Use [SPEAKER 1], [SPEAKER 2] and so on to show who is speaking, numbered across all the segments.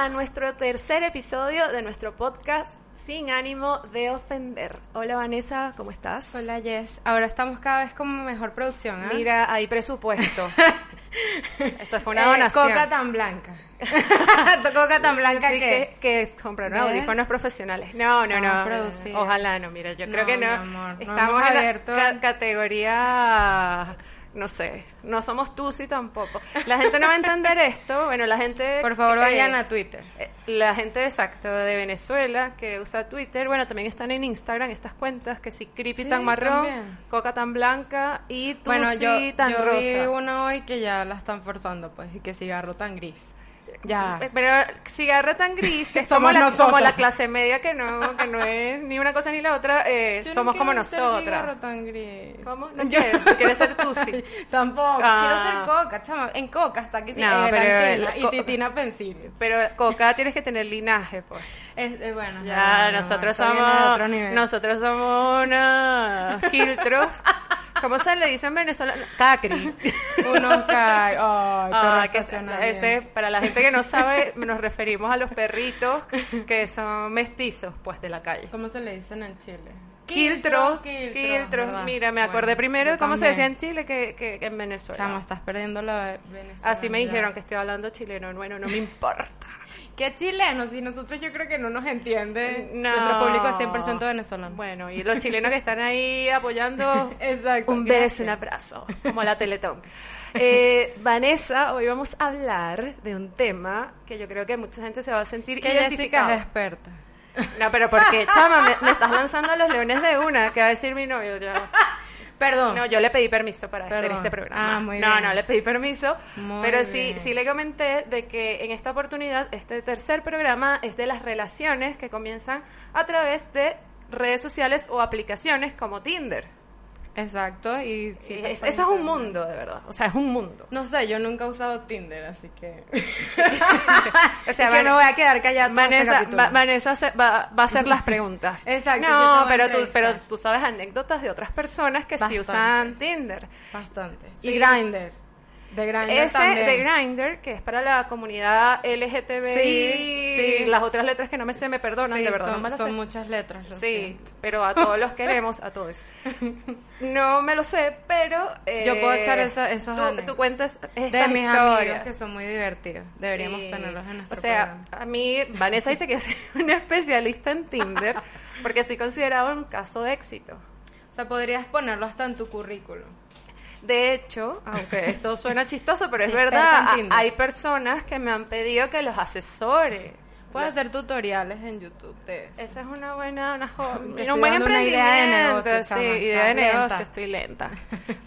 [SPEAKER 1] a nuestro tercer episodio de nuestro podcast Sin ánimo de ofender. Hola Vanessa, ¿cómo estás?
[SPEAKER 2] Hola Jess. Ahora estamos cada vez con mejor producción. ¿eh?
[SPEAKER 1] Mira, hay presupuesto. Eso fue una
[SPEAKER 2] Eh,
[SPEAKER 1] donación.
[SPEAKER 2] Coca tan blanca. Coca tan blanca que...
[SPEAKER 1] que, que compraron
[SPEAKER 2] ¿Ves?
[SPEAKER 1] audífonos profesionales. No, no, no. Ojalá no, mira, yo creo que no.
[SPEAKER 2] amor,
[SPEAKER 1] Estamos en la ca- categoría, no sé, no somos Tusi tampoco. La gente no va a entender esto. Bueno, la gente.
[SPEAKER 2] Por favor,
[SPEAKER 1] eh,
[SPEAKER 2] vayan a Twitter.
[SPEAKER 1] eh, La gente exacto de Venezuela que usa Twitter, bueno, también están en Instagram estas cuentas que si creepy
[SPEAKER 2] Sí,
[SPEAKER 1] tan marrón,
[SPEAKER 2] también.
[SPEAKER 1] coca tan blanca y Tusi
[SPEAKER 2] Bueno, yo,
[SPEAKER 1] tan
[SPEAKER 2] yo vi
[SPEAKER 1] rosa.
[SPEAKER 2] uno hoy que ya la están forzando, pues, y que cigarro tan gris. Ya.
[SPEAKER 1] Eh, Pero cigarra tan gris que somos
[SPEAKER 2] somos
[SPEAKER 1] la, como la clase media que no, que no es ni una cosa ni la otra, eh,
[SPEAKER 2] Yo no
[SPEAKER 1] somos como
[SPEAKER 2] quiero ser
[SPEAKER 1] nosotras.
[SPEAKER 2] cigarro tan gris.
[SPEAKER 1] ¿Cómo? No
[SPEAKER 2] Yo-
[SPEAKER 1] quieres, tú quieres ser Tusi.
[SPEAKER 2] Tampoco.
[SPEAKER 1] Ah.
[SPEAKER 2] Quiero ser coca, chama. En coca hasta que sí.
[SPEAKER 1] No, pero
[SPEAKER 2] y titina pensilio.
[SPEAKER 1] Pero coca tienes que tener linaje, pues.
[SPEAKER 2] Es, eh, bueno.
[SPEAKER 1] Ya,
[SPEAKER 2] no, no,
[SPEAKER 1] nosotros
[SPEAKER 2] de
[SPEAKER 1] somos nosotros somos unos quiltros. ¿Cómo se le dice en Venezuela? Cacri.
[SPEAKER 2] Unos ca- Ay, perro
[SPEAKER 1] Ah, que ese, para la gente que no sabe, nos referimos a los perritos que son mestizos, pues, de la calle.
[SPEAKER 2] ¿Cómo se le dicen en Chile?
[SPEAKER 1] Quiltros,
[SPEAKER 2] quiltros.
[SPEAKER 1] Mira, me
[SPEAKER 2] Bueno,
[SPEAKER 1] acordé primero de cómo se decía en Chile que, que- que en Venezuela.
[SPEAKER 2] Chama, estás perdiendo la Venezuela.
[SPEAKER 1] Así me dijeron que estoy hablando chileno. Bueno, no me importa.
[SPEAKER 2] ¿Qué chilenos? Si nosotros yo creo que no nos entiende.
[SPEAKER 1] No.
[SPEAKER 2] Nuestro público es 100% venezolano.
[SPEAKER 1] Bueno, y los chilenos que están ahí apoyando,
[SPEAKER 2] Exacto.
[SPEAKER 1] un beso, un abrazo, como la Teletón. Eh, Vanessa, hoy vamos a hablar de un tema que yo creo que mucha gente se va a sentir
[SPEAKER 2] Que Jessica es experta.
[SPEAKER 1] No, pero ¿por qué, chama? Me, me estás lanzando a los leones de una, que va a decir mi novio ya.
[SPEAKER 2] Perdón.
[SPEAKER 1] No, yo le pedí permiso para hacer este programa.
[SPEAKER 2] Ah, muy
[SPEAKER 1] no,
[SPEAKER 2] bien.
[SPEAKER 1] no, le pedí permiso.
[SPEAKER 2] Muy
[SPEAKER 1] pero sí,
[SPEAKER 2] bien.
[SPEAKER 1] sí le comenté de que en esta oportunidad, este tercer programa es de las relaciones que comienzan a través de redes sociales o aplicaciones como Tinder.
[SPEAKER 2] Exacto. Y sí,
[SPEAKER 1] Es- eso es un mundo, de verdad. O sea, es un mundo.
[SPEAKER 2] No sé, yo nunca he usado Tinder, así que.
[SPEAKER 1] O sea,
[SPEAKER 2] que me voy a quedar callada este
[SPEAKER 1] Vanessa. Va- Vanessa se- va, va a hacer las preguntas.
[SPEAKER 2] Exacto,
[SPEAKER 1] No, pero tú, pero tú sabes anécdotas de otras personas que sí
[SPEAKER 2] Bastante.
[SPEAKER 1] usan Tinder.
[SPEAKER 2] Bastante.
[SPEAKER 1] Sí.
[SPEAKER 2] Y Grindr. De Grindr
[SPEAKER 1] Ese
[SPEAKER 2] también.
[SPEAKER 1] de Grindr, que es para la comunidad LGTBI,
[SPEAKER 2] Sí, sí.
[SPEAKER 1] las otras letras que no me sé me perdonan,
[SPEAKER 2] Sí,
[SPEAKER 1] de verdad,
[SPEAKER 2] son,
[SPEAKER 1] no me las
[SPEAKER 2] son
[SPEAKER 1] sé.
[SPEAKER 2] muchas letras, lo
[SPEAKER 1] Sí,
[SPEAKER 2] siento.
[SPEAKER 1] pero a todos los queremos, a todos. No me lo sé, pero... eh,
[SPEAKER 2] Yo puedo echar esa- esos
[SPEAKER 1] tú, tú cuentas estas
[SPEAKER 2] De mis
[SPEAKER 1] historias.
[SPEAKER 2] amigos que son muy divertidos. Deberíamos tenerlos en nuestro
[SPEAKER 1] O sea,
[SPEAKER 2] programa.
[SPEAKER 1] a mí, Vanessa dice que soy una especialista en Tinder porque soy considerado un caso de éxito.
[SPEAKER 2] O sea, podrías ponerlo hasta en tu currículum.
[SPEAKER 1] De hecho, aunque esto suena chistoso, pero es verdad, hay personas que me han pedido que los asesore.
[SPEAKER 2] Puedes hacer tutoriales en YouTube de eso.
[SPEAKER 1] Esa es una buena, una jo-
[SPEAKER 2] Me
[SPEAKER 1] un buen
[SPEAKER 2] idea de negocio,
[SPEAKER 1] sí, idea de
[SPEAKER 2] lenta.
[SPEAKER 1] negocio, estoy lenta.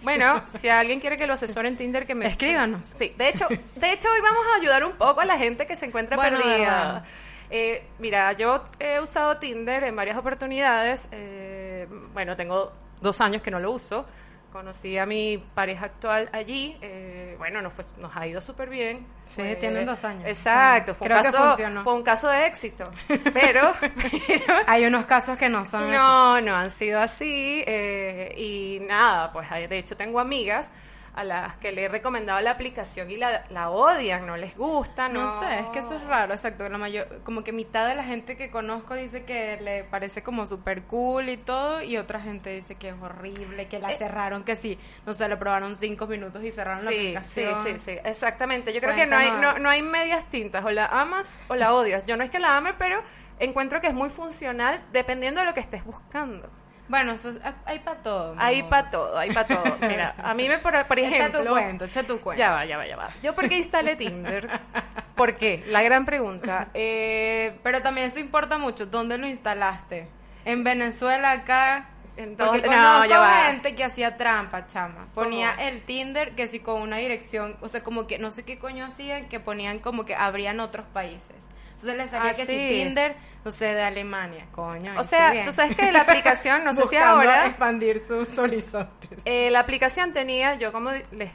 [SPEAKER 1] Bueno, si alguien quiere que lo asesore en Tinder, que me
[SPEAKER 2] Escríbanos.
[SPEAKER 1] Sí, de hecho, de hecho hoy vamos a ayudar un poco a la gente que se encuentra
[SPEAKER 2] Bueno,
[SPEAKER 1] perdida. Eh, mira, yo he usado Tinder en varias oportunidades. eh, bueno, tengo dos años que no lo uso. Conocí a mi pareja actual allí. eh, bueno, nos, fue- nos ha ido súper bien.
[SPEAKER 2] Sí, tienen dos años.
[SPEAKER 1] Exacto,
[SPEAKER 2] Sí,
[SPEAKER 1] fue, un caso, fue un caso de éxito. Pero, pero
[SPEAKER 2] Hay unos casos que no son así.
[SPEAKER 1] no, no han sido así. eh, y nada, pues hay- de hecho tengo amigas a las que le he recomendado la aplicación y la, la odian, no les gusta, no,
[SPEAKER 2] No sé, es que eso es raro, exacto. La mayor, como que mitad de la gente que conozco dice que le parece como súper cool y todo, y otra gente dice que es horrible, que la
[SPEAKER 1] Eh.
[SPEAKER 2] cerraron, que sí, no sé, le probaron cinco minutos y cerraron la
[SPEAKER 1] Sí, sí,
[SPEAKER 2] aplicación.
[SPEAKER 1] sí, sí, exactamente. Yo creo que no hay, no, no hay medias tintas, o la amas o la odias. Yo no es que la ame, pero encuentro que es muy funcional dependiendo de lo que estés buscando.
[SPEAKER 2] Bueno, eso es- hay para todo.
[SPEAKER 1] Hay para todo, hay para todo. Mira, a mí me, por, por
[SPEAKER 2] Echa
[SPEAKER 1] ejemplo...
[SPEAKER 2] tu cuento, echa tu cuento.
[SPEAKER 1] Ya va, ya va, ya va. ¿Yo por qué instalé Tinder? ¿Por qué? La gran pregunta. Eh,
[SPEAKER 2] Pero también eso importa mucho. ¿Dónde lo instalaste? En Venezuela, acá.
[SPEAKER 1] En
[SPEAKER 2] Porque
[SPEAKER 1] todo- no, ya va.
[SPEAKER 2] gente que hacía trampa, chama. Ponía
[SPEAKER 1] ¿Cómo?
[SPEAKER 2] el Tinder que si con una dirección, o sea, como que no sé qué coño hacían, que ponían como que abrían otros países. Entonces le salía
[SPEAKER 1] Ah,
[SPEAKER 2] que
[SPEAKER 1] sí.
[SPEAKER 2] si Tinder, no sé, de Alemania, coño.
[SPEAKER 1] o sea,
[SPEAKER 2] bien.
[SPEAKER 1] tú sabes que la aplicación, no sé si ahora,
[SPEAKER 2] expandir sus horizontes.
[SPEAKER 1] eh, la aplicación tenía, yo como les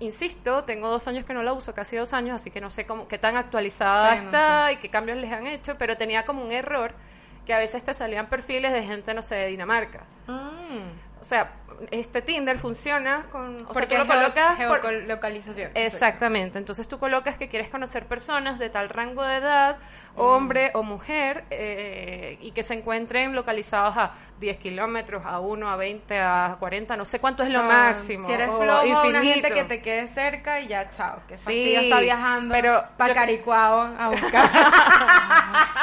[SPEAKER 1] insisto, tengo dos años que no la uso, casi dos años, así que no sé cómo, qué tan actualizada
[SPEAKER 2] Sí, no
[SPEAKER 1] está y qué cambios les han hecho, pero tenía como un error que a veces te salían perfiles de gente, no sé, de Dinamarca.
[SPEAKER 2] Mm.
[SPEAKER 1] O sea, este Tinder funciona con, o sea, tú lo colocas por-
[SPEAKER 2] geolocalización.
[SPEAKER 1] Exactamente, entonces tú colocas que quieres conocer personas de tal rango de edad, hombre o mujer, eh, y que se encuentren localizados a 10 kilómetros, a 1, a 20, a 40, no sé cuánto es lo
[SPEAKER 2] Ah,
[SPEAKER 1] máximo.
[SPEAKER 2] Si eres
[SPEAKER 1] o
[SPEAKER 2] flojo, una
[SPEAKER 1] infinito.
[SPEAKER 2] gente que te quede cerca y ya, chao. Que
[SPEAKER 1] Sí,
[SPEAKER 2] está viajando
[SPEAKER 1] pero
[SPEAKER 2] para Caricuao a buscar.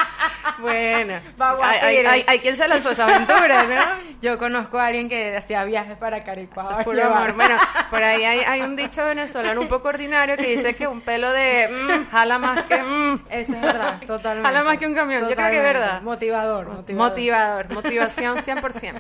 [SPEAKER 1] Bueno, hay, hay, hay- hay quien se lanzó esa aventura, ¿no?
[SPEAKER 2] Yo conozco a alguien que hacía viajes para Caricuao.
[SPEAKER 1] Es puro amor. Bueno, por ahí hay, hay un dicho venezolano un poco ordinario que dice que un pelo de mm, jala más que mm.
[SPEAKER 2] Eso es verdad, totalmente.
[SPEAKER 1] Jala más que un camión, yo creo que es
[SPEAKER 2] Totalmente.
[SPEAKER 1] verdad.
[SPEAKER 2] Motivador, motivador.
[SPEAKER 1] Motivador, motivación 100%. Bueno,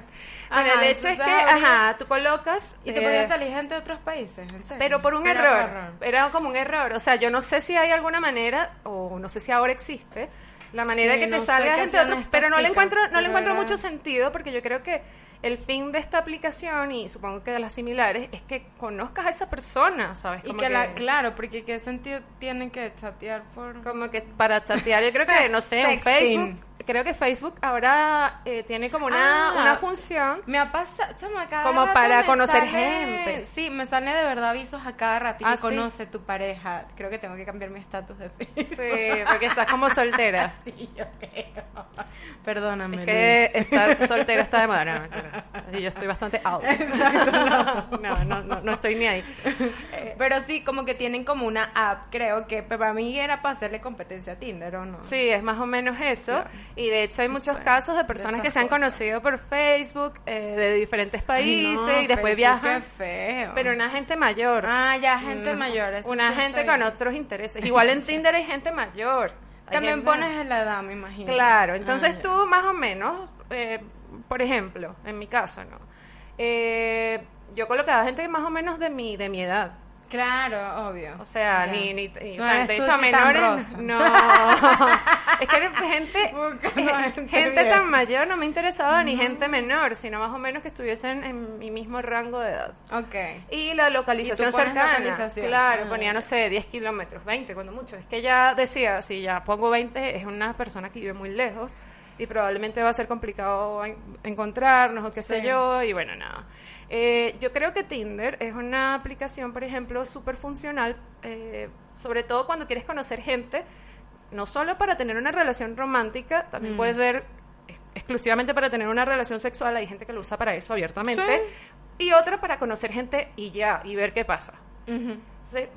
[SPEAKER 2] Ajá,
[SPEAKER 1] el hecho es que, ajá, tú colocas...
[SPEAKER 2] Y te
[SPEAKER 1] eh,
[SPEAKER 2] podía salir gente de otros países, en serio.
[SPEAKER 1] Pero por un
[SPEAKER 2] Era
[SPEAKER 1] error.
[SPEAKER 2] error.
[SPEAKER 1] Era como un error. O sea, yo no sé si hay alguna manera, o no sé si ahora existe, la manera
[SPEAKER 2] Sí,
[SPEAKER 1] que te
[SPEAKER 2] no sé
[SPEAKER 1] salga
[SPEAKER 2] qué
[SPEAKER 1] gente de
[SPEAKER 2] hacían
[SPEAKER 1] otros-
[SPEAKER 2] estas
[SPEAKER 1] Pero no le encuentro, no le encuentro mucho sentido porque yo creo que el fin de esta aplicación, y supongo que de las similares, es que conozcas a esa persona, ¿sabes?
[SPEAKER 2] Y
[SPEAKER 1] Como
[SPEAKER 2] que, la, claro, porque qué sentido tienen que chatear por...
[SPEAKER 1] Como que para chatear, yo creo que, no sé,
[SPEAKER 2] Sexting.
[SPEAKER 1] Facebook. Creo que Facebook ahora eh, tiene como una,
[SPEAKER 2] Ah.
[SPEAKER 1] una función.
[SPEAKER 2] Me ha pasado, chama, cada
[SPEAKER 1] Como
[SPEAKER 2] rato
[SPEAKER 1] para
[SPEAKER 2] me
[SPEAKER 1] conocer
[SPEAKER 2] sale-
[SPEAKER 1] gente.
[SPEAKER 2] Sí, me sale de verdad avisos a cada rato y
[SPEAKER 1] Ah, ¿sí?
[SPEAKER 2] conoce tu pareja. Creo que tengo que cambiar mi estatus de Facebook.
[SPEAKER 1] Sí, porque estás como soltera.
[SPEAKER 2] Sí, yo creo. Perdóname,
[SPEAKER 1] Es que
[SPEAKER 2] Luis.
[SPEAKER 1] estar soltera está de moda. No, mentira. Y yo estoy bastante out. no. No, no, no, estoy ni ahí. Eh,
[SPEAKER 2] Pero sí, como que tienen como una app, creo que para mí era para hacerle competencia a Tinder, ¿o no?
[SPEAKER 1] Sí, es más o menos eso.
[SPEAKER 2] Claro.
[SPEAKER 1] Y de hecho hay muchos casos de personas que se han conocido por Facebook eh, de diferentes países
[SPEAKER 2] no,
[SPEAKER 1] y después viajan.
[SPEAKER 2] Qué feo.
[SPEAKER 1] Pero una gente mayor.
[SPEAKER 2] Ah, ya, gente
[SPEAKER 1] Mm,
[SPEAKER 2] mayor. eso
[SPEAKER 1] Una
[SPEAKER 2] sí
[SPEAKER 1] gente con otros intereses. Igual en Tinder hay gente mayor. Hay
[SPEAKER 2] También
[SPEAKER 1] gente-
[SPEAKER 2] pones la edad, me imagino.
[SPEAKER 1] Claro,
[SPEAKER 2] Ah,
[SPEAKER 1] entonces
[SPEAKER 2] ya.
[SPEAKER 1] tú más o menos, eh, por ejemplo, en mi caso, ¿no? Eh, yo colocaba gente más o menos de mi, de mi edad.
[SPEAKER 2] Claro, obvio.
[SPEAKER 1] O sea,
[SPEAKER 2] Ya.
[SPEAKER 1] ni, ni, ni-
[SPEAKER 2] No
[SPEAKER 1] o sea, de hecho, a menores, no. es que era gente, eh,
[SPEAKER 2] gente
[SPEAKER 1] gente tan mayor no me interesaba ni gente menor, sino más o menos que estuviesen en mi mismo rango de edad.
[SPEAKER 2] Ok.
[SPEAKER 1] Y la localización
[SPEAKER 2] Y
[SPEAKER 1] cercana.
[SPEAKER 2] localización.
[SPEAKER 1] Claro,
[SPEAKER 2] Ah,
[SPEAKER 1] ponía, no sé, 10 kilómetros, 20, cuando mucho. Es que ya decía, si ya pongo 20, es una persona que vive muy lejos y probablemente va a ser complicado en- encontrarnos o qué sé
[SPEAKER 2] Sí.
[SPEAKER 1] yo, y bueno, nada. Eh, yo creo que Tinder es una aplicación, por ejemplo, súper funcional, eh, sobre todo cuando quieres conocer gente, no solo para tener una relación romántica, también
[SPEAKER 2] Mm.
[SPEAKER 1] puede ser ex- exclusivamente para tener una relación sexual, hay gente que lo usa para eso abiertamente, y otra para conocer gente y ya, y ver qué pasa.
[SPEAKER 2] Ujú.
[SPEAKER 1] Sí,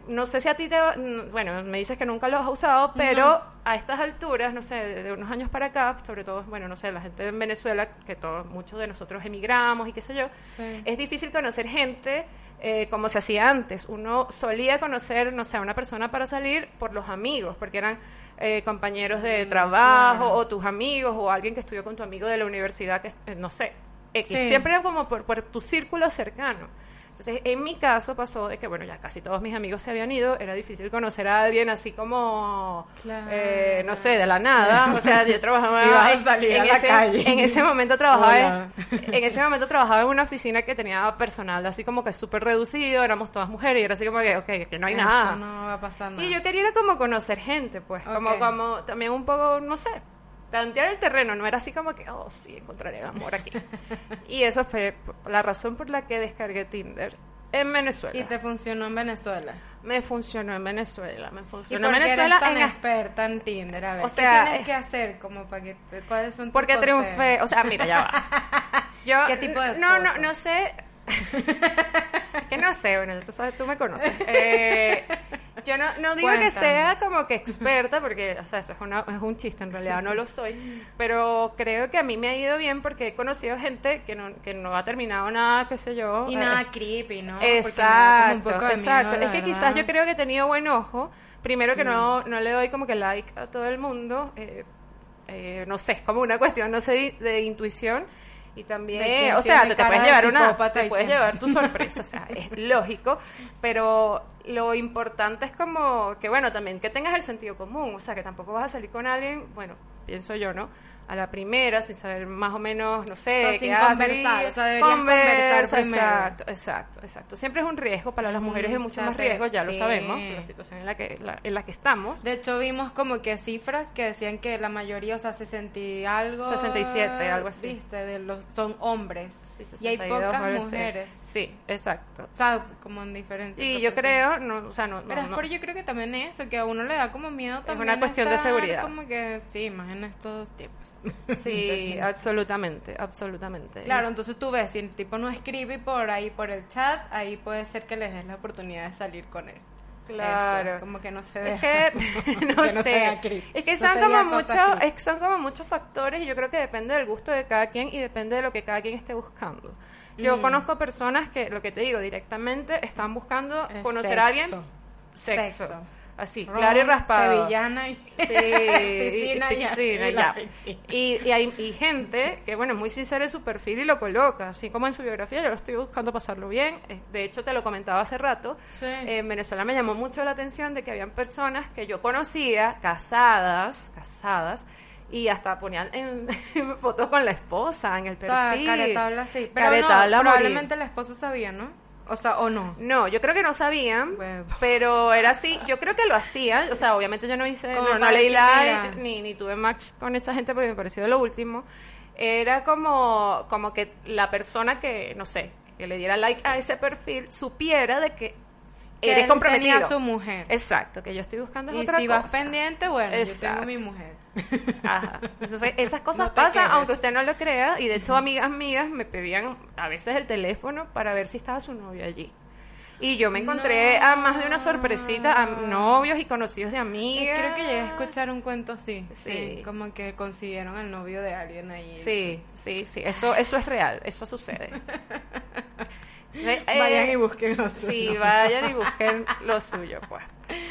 [SPEAKER 1] No sé si a ti te... mm, Bueno, me dices que nunca lo has usado, pero a estas alturas, no sé, de, unos años para acá, sobre todo, bueno, no sé, la gente en Venezuela, que todos, muchos de nosotros emigramos y qué sé yo,
[SPEAKER 2] Sí.
[SPEAKER 1] es difícil conocer gente eh, como se hacía antes. Uno solía conocer, no sé, a una persona para salir por los amigos, porque eran eh, compañeros de trabajo
[SPEAKER 2] claro.
[SPEAKER 1] o tus amigos o alguien que estudió con tu amigo de la universidad, que eh, no sé, X.
[SPEAKER 2] Sí.
[SPEAKER 1] Siempre era como por, por tu círculo cercano. Entonces, en mi caso pasó de que, bueno, ya casi todos mis amigos se habían ido, era difícil conocer a alguien así como,
[SPEAKER 2] Claro.
[SPEAKER 1] eh, no sé, de la nada. O sea, yo trabajaba
[SPEAKER 2] a
[SPEAKER 1] en,
[SPEAKER 2] salir
[SPEAKER 1] en
[SPEAKER 2] a la
[SPEAKER 1] ese,
[SPEAKER 2] calle.
[SPEAKER 1] en ese momento trabajaba
[SPEAKER 2] Hola.
[SPEAKER 1] en, en ese momento trabajaba en una oficina que tenía personal así como que súper reducido, éramos todas mujeres y era así como que, ok, que no hay
[SPEAKER 2] Esto
[SPEAKER 1] nada.
[SPEAKER 2] no va a pasar nada.
[SPEAKER 1] Y yo quería como conocer gente, pues, como, como también un poco, no sé, tantear el terreno, no era así como que, oh, sí, encontraré el amor aquí. y eso fue la razón por la que descargué Tinder en Venezuela.
[SPEAKER 2] Y te funcionó en Venezuela.
[SPEAKER 1] Me funcionó en Venezuela, me
[SPEAKER 2] ¿Y
[SPEAKER 1] funcionó
[SPEAKER 2] por
[SPEAKER 1] en Venezuela
[SPEAKER 2] eres tan
[SPEAKER 1] en-
[SPEAKER 2] experta en Tinder? A ver,
[SPEAKER 1] O sea,
[SPEAKER 2] ¿qué tienes
[SPEAKER 1] eh,
[SPEAKER 2] que hacer como para que te- cuáles son tus
[SPEAKER 1] Porque
[SPEAKER 2] consejos?
[SPEAKER 1] triunfé, o sea, mira, ya va. Yo,
[SPEAKER 2] ¿Qué tipo de
[SPEAKER 1] No, no,
[SPEAKER 2] foto?
[SPEAKER 1] no sé. Es que no sé, bueno, tú sabes, tú me conoces. Eh, yo no, no digo que sea como que experta, porque, o sea, eso es, una, es un chiste, en realidad no lo soy. Pero creo que a mí me ha ido bien porque he conocido gente que no, que no ha terminado nada, qué sé yo.
[SPEAKER 2] Y
[SPEAKER 1] eh,
[SPEAKER 2] nada creepy, ¿no? Un
[SPEAKER 1] Exacto,
[SPEAKER 2] poco de
[SPEAKER 1] exacto.
[SPEAKER 2] miedo,
[SPEAKER 1] es que quizás
[SPEAKER 2] verdad. Mm.
[SPEAKER 1] yo creo que he tenido buen ojo. Primero que no, no le doy como que like a todo el mundo. eh, eh, no sé, es como una cuestión, no sé, de, de intuición. Y también, o sea, te, puedes
[SPEAKER 2] de
[SPEAKER 1] llevar una, te puedes llevar tu sorpresa, o sea, es lógico, pero lo importante es como que, bueno, también que tengas el sentido común, o sea, que tampoco vas a salir con alguien, bueno, pienso yo, ¿no? A la primera, sin saber más o menos, no sé,
[SPEAKER 2] O sea, sin conversar, o sea, deberías conversar primero.
[SPEAKER 1] Exacto, exacto, exacto. Siempre es un riesgo, para las mujeres es mucho más riesgo, ya lo
[SPEAKER 2] sí.
[SPEAKER 1] sabemos, por la situación en la que, la- en la que estamos.
[SPEAKER 2] De hecho, vimos como que cifras que decían que la mayoría, o sea, 60 y algo.
[SPEAKER 1] 67, algo así.
[SPEAKER 2] Viste, de los, son hombres.
[SPEAKER 1] sí,
[SPEAKER 2] Y hay
[SPEAKER 1] 62
[SPEAKER 2] pocas mujeres.
[SPEAKER 1] Sí, exacto.
[SPEAKER 2] O sea, como en diferentes.
[SPEAKER 1] Y yo creo, no, o sea, no,
[SPEAKER 2] Pero
[SPEAKER 1] no,
[SPEAKER 2] es
[SPEAKER 1] no.
[SPEAKER 2] por yo creo que también eso, que a uno le da como miedo también.
[SPEAKER 1] una cuestión de seguridad.
[SPEAKER 2] Como que, sí, más en estos tiempos.
[SPEAKER 1] Sí, absolutamente, absolutamente.
[SPEAKER 2] Claro, entonces tú ves, si el tipo no escribe por ahí, por el chat, ahí puede ser que les des la oportunidad de salir con él.
[SPEAKER 1] Claro.
[SPEAKER 2] Eso, como que no se ve.
[SPEAKER 1] Es que no
[SPEAKER 2] Que no se
[SPEAKER 1] sé. es que son como
[SPEAKER 2] creep.
[SPEAKER 1] es que son como muchos factores y yo creo que depende del gusto de cada quien y depende de lo que cada quien esté buscando. Yo
[SPEAKER 2] Mm.
[SPEAKER 1] conozco personas que, lo que te digo, directamente están buscando
[SPEAKER 2] Es
[SPEAKER 1] conocer a alguien
[SPEAKER 2] sexo.
[SPEAKER 1] sexo. Así,
[SPEAKER 2] Ron,
[SPEAKER 1] claro y raspado.
[SPEAKER 2] Sevillana y
[SPEAKER 1] Sí,
[SPEAKER 2] piscina
[SPEAKER 1] y, piscina,
[SPEAKER 2] y
[SPEAKER 1] ya.
[SPEAKER 2] la piscina.
[SPEAKER 1] Y, y hay y gente que, bueno, es muy sincera en su perfil y lo coloca, así como en su biografía, yo lo estoy buscando pasarlo bien. De hecho, te lo comentaba hace rato.
[SPEAKER 2] Sí.
[SPEAKER 1] En Venezuela me llamó mucho la atención de que habían personas que yo conocía, casadas, casadas, y hasta ponían en, fotos con la esposa en el
[SPEAKER 2] O sea,
[SPEAKER 1] perfil.
[SPEAKER 2] caretabla sí. Pero
[SPEAKER 1] Caretabla
[SPEAKER 2] no, probablemente la esposa sabía, ¿no? O sea, o no.
[SPEAKER 1] No, yo creo que no sabían, pero era así. Yo creo que lo hacían. O sea, obviamente yo no hice,
[SPEAKER 2] Como
[SPEAKER 1] no, no leí like ni, ni tuve match con esa gente porque me pareció lo último. Era como, como que la persona que, no sé, que le diera like a ese perfil supiera de que,
[SPEAKER 2] Que
[SPEAKER 1] eres comprometido.
[SPEAKER 2] tenía a su mujer.
[SPEAKER 1] Exacto, que yo estoy buscando
[SPEAKER 2] Y
[SPEAKER 1] otra
[SPEAKER 2] si
[SPEAKER 1] cosa.
[SPEAKER 2] vas pendiente, bueno, yo tengo mi
[SPEAKER 1] Exacto.
[SPEAKER 2] mujer.
[SPEAKER 1] Ajá. Entonces, esas cosas
[SPEAKER 2] No
[SPEAKER 1] pasan, aunque usted no lo crea. Y de hecho, amigas mías me pedían a veces el teléfono para ver si estaba su novio allí. Y yo me encontré
[SPEAKER 2] No.
[SPEAKER 1] a más de una sorpresita, a novios y conocidos de amigas.
[SPEAKER 2] Creo que llegué a escuchar un cuento así.
[SPEAKER 1] Sí.
[SPEAKER 2] Sí. Como que consiguieron el novio de alguien ahí.
[SPEAKER 1] Sí, sí, sí. Eso, eso es real, eso sucede. Eh,
[SPEAKER 2] Vayan
[SPEAKER 1] eh,
[SPEAKER 2] y busquen lo
[SPEAKER 1] Sí,
[SPEAKER 2] suyo.
[SPEAKER 1] vayan y busquen lo suyo, pues.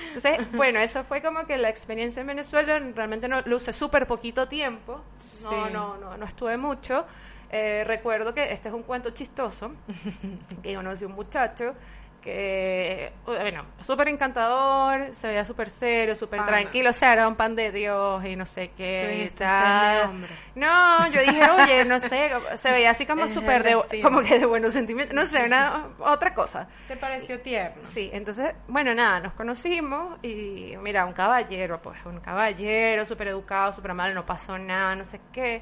[SPEAKER 1] Entonces, bueno, eso fue como que la experiencia en Venezuela, realmente no, lo usé súper poquito tiempo, no,
[SPEAKER 2] Sí.
[SPEAKER 1] no, no, no estuve mucho. Eh, recuerdo que este es un cuento chistoso, que conocí a un muchacho que, bueno, súper encantador, se veía súper serio, súper tranquilo, o sea, era un pan de Dios y no sé qué.
[SPEAKER 2] dijiste, "Este
[SPEAKER 1] tal.
[SPEAKER 2] es mi hombre".
[SPEAKER 1] No, yo dije, oye, no sé, se veía así como súper de, como que de buenos sentimientos, no sé, una otra cosa.
[SPEAKER 2] ¿Te pareció tierno?
[SPEAKER 1] Sí, entonces, bueno, nada, nos conocimos y mira, un caballero, pues un caballero, súper educado, súper amable, no pasó nada, no sé qué.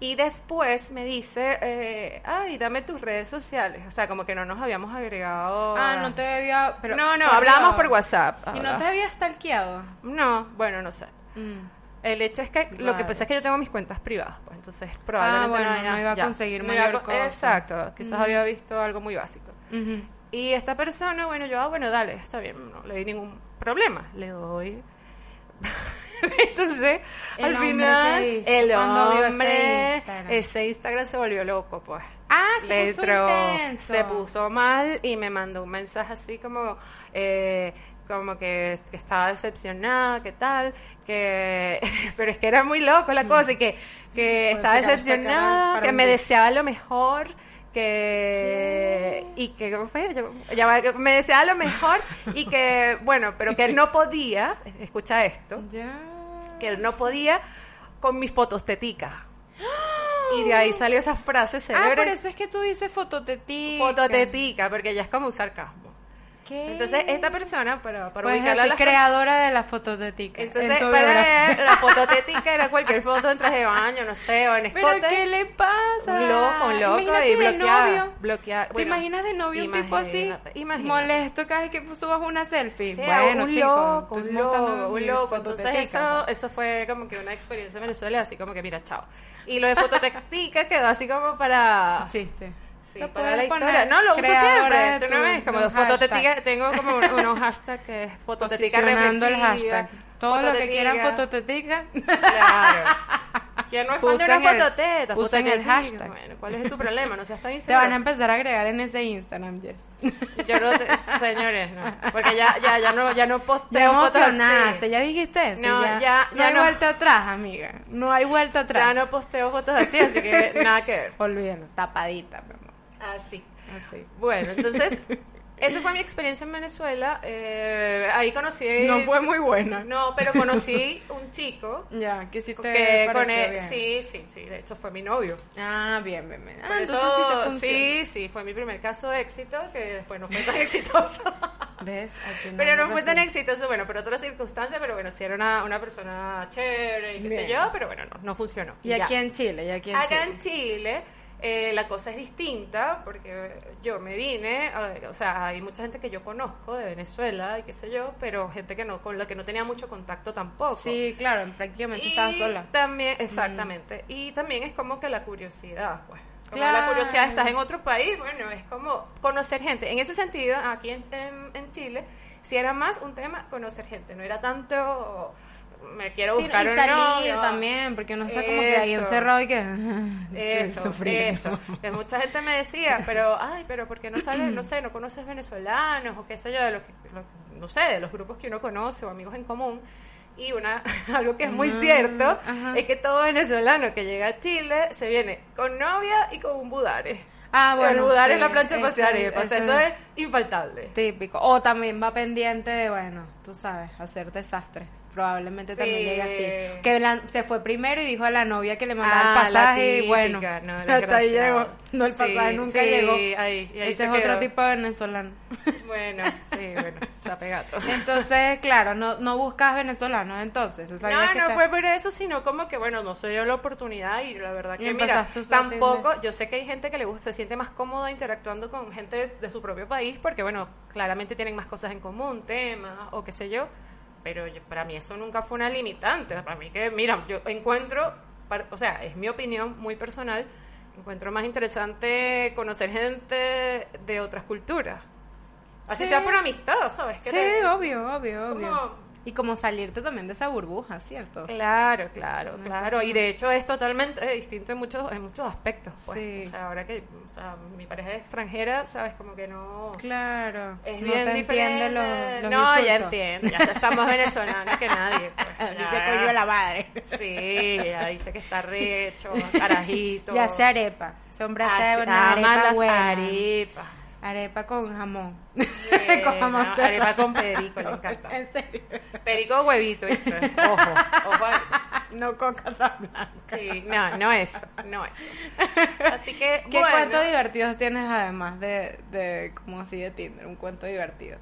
[SPEAKER 1] Y después me dice, eh, ay, dame tus redes sociales. O sea, como que no nos habíamos agregado.
[SPEAKER 2] Ah, no te había... Pero,
[SPEAKER 1] no, no,
[SPEAKER 2] por
[SPEAKER 1] hablábamos por WhatsApp.
[SPEAKER 2] ¿Y no
[SPEAKER 1] habla-
[SPEAKER 2] te había stalkeado?
[SPEAKER 1] No, bueno, no sé.
[SPEAKER 2] Mm.
[SPEAKER 1] El hecho es que lo que
[SPEAKER 2] Vale.
[SPEAKER 1] pasa es que yo tengo mis cuentas privadas, pues entonces probablemente
[SPEAKER 2] bueno,
[SPEAKER 1] haya-
[SPEAKER 2] no iba a
[SPEAKER 1] ya,
[SPEAKER 2] conseguir
[SPEAKER 1] no iba a
[SPEAKER 2] mayor
[SPEAKER 1] co-
[SPEAKER 2] cosa.
[SPEAKER 1] Exacto, quizás había visto algo muy básico.
[SPEAKER 2] Ujú.
[SPEAKER 1] Y esta persona, bueno, yo, ah, bueno, dale, está bien, no le di ningún problema, le doy. Entonces,
[SPEAKER 2] El
[SPEAKER 1] al final, el hombre,
[SPEAKER 2] Instagram.
[SPEAKER 1] ese Instagram se volvió loco, pues.
[SPEAKER 2] Ah, se
[SPEAKER 1] Le
[SPEAKER 2] puso
[SPEAKER 1] entró-
[SPEAKER 2] intenso.
[SPEAKER 1] se puso mal y me mandó un mensaje así como, eh, como que, que estaba decepcionada, que tal, que, pero es que era muy loco la cosa y que, que estaba decepcionada, que me deseaba lo mejor, que y que ¿cómo fue? Yo- ya me deseaba lo mejor y que bueno, pero que él no podía, escucha esto,
[SPEAKER 2] Ya.
[SPEAKER 1] que él no podía con mis fotos teticas. Y de ahí salió esa frase
[SPEAKER 2] Ah,
[SPEAKER 1] célebre.
[SPEAKER 2] por eso es que tú dices fototetica.
[SPEAKER 1] Fototetica, porque ya es como un sarcasmo.
[SPEAKER 2] ¿Qué?
[SPEAKER 1] Entonces, esta persona, para, para
[SPEAKER 2] Pues
[SPEAKER 1] ubicarla a
[SPEAKER 2] así,
[SPEAKER 1] las
[SPEAKER 2] creadora de la fototetica.
[SPEAKER 1] Entonces,
[SPEAKER 2] en
[SPEAKER 1] para él, la fototética era cualquier foto en traje de baño, no sé, o en
[SPEAKER 2] ¿Pero
[SPEAKER 1] escote.
[SPEAKER 2] qué le pasa?
[SPEAKER 1] Un loco, un loco
[SPEAKER 2] Imagínate
[SPEAKER 1] y bloquear.
[SPEAKER 2] ¿Te imaginas de novio un tipo así?
[SPEAKER 1] imagínate.
[SPEAKER 2] Molesto cada vez que subas una selfie.
[SPEAKER 1] Sea,
[SPEAKER 2] bueno,
[SPEAKER 1] un
[SPEAKER 2] chico,
[SPEAKER 1] loco, un loco, un loco. Entonces eso,
[SPEAKER 2] pues.
[SPEAKER 1] eso fue como que una experiencia en Venezuela, así como que mira, chao. Y lo de fototéctica quedó así como para...
[SPEAKER 2] Un chiste.
[SPEAKER 1] Sí,
[SPEAKER 2] Lo
[SPEAKER 1] para la historia.
[SPEAKER 2] poner
[SPEAKER 1] No, lo uso siempre.
[SPEAKER 2] de tu-
[SPEAKER 1] ves, como
[SPEAKER 2] hashtag.
[SPEAKER 1] Tengo como un- unos hashtags que es fototética
[SPEAKER 2] Posicionando el
[SPEAKER 1] represiva,
[SPEAKER 2] hashtag. Todo lo que quieran fototetica.
[SPEAKER 1] Claro. ¿Quién no es fan de una fototeta?
[SPEAKER 2] usen el
[SPEAKER 1] Fototetica.
[SPEAKER 2] hashtag.
[SPEAKER 1] Bueno, ¿cuál es tu problema? No seas tan
[SPEAKER 2] Te
[SPEAKER 1] inseguro.
[SPEAKER 2] van a empezar a agregar en ese Instagram, Jess.
[SPEAKER 1] Yo no te- señores, no. Porque ya, ya, ya no, ya no
[SPEAKER 2] Te
[SPEAKER 1] posteo fotos
[SPEAKER 2] emocionaste,
[SPEAKER 1] así.
[SPEAKER 2] ya dijiste eso.
[SPEAKER 1] No,
[SPEAKER 2] ya,
[SPEAKER 1] ya-
[SPEAKER 2] no
[SPEAKER 1] ya
[SPEAKER 2] hay
[SPEAKER 1] no.
[SPEAKER 2] vuelta atrás, amiga. No hay vuelta atrás.
[SPEAKER 1] Ya no posteo fotos así, así que nada que ver.
[SPEAKER 2] Olvídalo, tapadita, mi amor.
[SPEAKER 1] Así.
[SPEAKER 2] Así.
[SPEAKER 1] Bueno, entonces, esa fue mi experiencia en Venezuela. Eh, ahí conocí...
[SPEAKER 2] No fue muy buena.
[SPEAKER 1] No, pero conocí un chico
[SPEAKER 2] Ya, que sí te
[SPEAKER 1] que con él...
[SPEAKER 2] bien.
[SPEAKER 1] Sí, sí, sí. De hecho, fue mi novio.
[SPEAKER 2] Ah, bien, bien, bien. Ah, entonces
[SPEAKER 1] eso,
[SPEAKER 2] sí te funciona.
[SPEAKER 1] sí, sí, fue mi primer caso de éxito, que después no fue tan exitoso.
[SPEAKER 2] ¿Ves?
[SPEAKER 1] Pero no fue tan exitoso, bueno, por otras circunstancias, pero bueno, sí era una, una persona chévere y qué sé yo, pero bueno, no, no funcionó.
[SPEAKER 2] Y aquí en Chile, y aquí en
[SPEAKER 1] Acá
[SPEAKER 2] Chile.
[SPEAKER 1] en Chile, Eh, la cosa es distinta porque yo me vine, a- o sea, hay mucha gente que yo conozco de Venezuela y qué sé yo, pero gente que no con la que no tenía mucho contacto tampoco.
[SPEAKER 2] Sí, claro, prácticamente
[SPEAKER 1] y
[SPEAKER 2] estaba sola.
[SPEAKER 1] También, exactamente. Y también es como que la curiosidad, pues. Como
[SPEAKER 2] Claro.
[SPEAKER 1] la curiosidad, estás en otro país, bueno, es como conocer gente. En ese sentido, aquí en, en, en Chile, si era más un tema conocer gente, no era tanto me quiero
[SPEAKER 2] Sí,
[SPEAKER 1] buscar
[SPEAKER 2] y
[SPEAKER 1] un
[SPEAKER 2] salir
[SPEAKER 1] novio.
[SPEAKER 2] también, porque uno está como que ahí
[SPEAKER 1] Eso.
[SPEAKER 2] encerrado y que...
[SPEAKER 1] Eso,
[SPEAKER 2] sufriendo.
[SPEAKER 1] eso. Que mucha gente me decía, pero, ay, pero ¿por qué no sales, no sé, no conoces venezolanos o qué sé yo, de los que, lo- no sé, de los grupos que uno conoce o amigos en común? Y una, algo que es muy
[SPEAKER 2] Mm,
[SPEAKER 1] cierto es que todo venezolano que llega a Chile se viene con novia y con un budare.
[SPEAKER 2] Ah, bueno,
[SPEAKER 1] El budare
[SPEAKER 2] sí,
[SPEAKER 1] es la plancha espacial y pues eso es infaltable.
[SPEAKER 2] Típico. O también va pendiente de, bueno, tú sabes, hacer desastres. Probablemente también
[SPEAKER 1] Sí.
[SPEAKER 2] llegue así. Que la- se fue primero y dijo a la novia que le mandaba
[SPEAKER 1] Ah,
[SPEAKER 2] el pasaje y bueno,
[SPEAKER 1] no,
[SPEAKER 2] hasta ahí
[SPEAKER 1] desgraciado.
[SPEAKER 2] llegó. No, el
[SPEAKER 1] Sí,
[SPEAKER 2] pasaje nunca
[SPEAKER 1] sí,
[SPEAKER 2] llegó.
[SPEAKER 1] ahí- y ahí
[SPEAKER 2] Ese
[SPEAKER 1] se
[SPEAKER 2] es otro tipo de venezolano.
[SPEAKER 1] Bueno, sí, bueno, zapegato.
[SPEAKER 2] Entonces, claro, no, no buscas venezolanos entonces. ¿tú sabías
[SPEAKER 1] No,
[SPEAKER 2] que
[SPEAKER 1] no
[SPEAKER 2] te-
[SPEAKER 1] fue por eso, sino como que, bueno, no se dio la oportunidad y la verdad que, mira, tampoco, yo sé que hay gente que le gusta, se siente más cómoda interactuando con gente de, de su propio país porque, bueno, claramente tienen más cosas en común, temas o qué sé yo, pero yo- para mí eso nunca fue una limitante. Para mí que, mira, yo encuentro, o sea, es mi opinión muy personal, encuentro más interesante conocer gente de otras culturas. Así
[SPEAKER 2] Sí.
[SPEAKER 1] sea por amistad, ¿sabes? Que
[SPEAKER 2] Sí,
[SPEAKER 1] te-
[SPEAKER 2] obvio, obvio, obvio.
[SPEAKER 1] Como-
[SPEAKER 2] Y como salirte también de esa burbuja, ¿cierto?
[SPEAKER 1] Claro, claro, claro. Y de hecho es totalmente eh, distinto en muchos, en muchos aspectos. Pues.
[SPEAKER 2] Sí.
[SPEAKER 1] O sea, ahora que o sea, mi pareja es extranjera, sabes, como que no...
[SPEAKER 2] Claro.
[SPEAKER 1] Es
[SPEAKER 2] no
[SPEAKER 1] bien
[SPEAKER 2] te
[SPEAKER 1] diferente.
[SPEAKER 2] entiende los, los
[SPEAKER 1] no, ya entiendo. Ya estamos venezolanos que nadie. Pues.
[SPEAKER 2] Dice coño de la madre.
[SPEAKER 1] Sí, ya dice que está recho, carajito.
[SPEAKER 2] Ya sea arepa. Son
[SPEAKER 1] Así-
[SPEAKER 2] hacer una arepa
[SPEAKER 1] las
[SPEAKER 2] buena.
[SPEAKER 1] arepas.
[SPEAKER 2] Arepa con jamón.
[SPEAKER 1] Eh,
[SPEAKER 2] con jamón
[SPEAKER 1] no,
[SPEAKER 2] serrano.
[SPEAKER 1] arepa con perico, le encanta.
[SPEAKER 2] En serio.
[SPEAKER 1] Perico huevito, ¿viste? Ojo, ojo.
[SPEAKER 2] No tan blanca.
[SPEAKER 1] Sí, no, no eso, no eso. Así que,
[SPEAKER 2] ¿Qué
[SPEAKER 1] bueno,
[SPEAKER 2] cuentos divertidos tienes además de, de como así de Tinder? Un cuento divertido.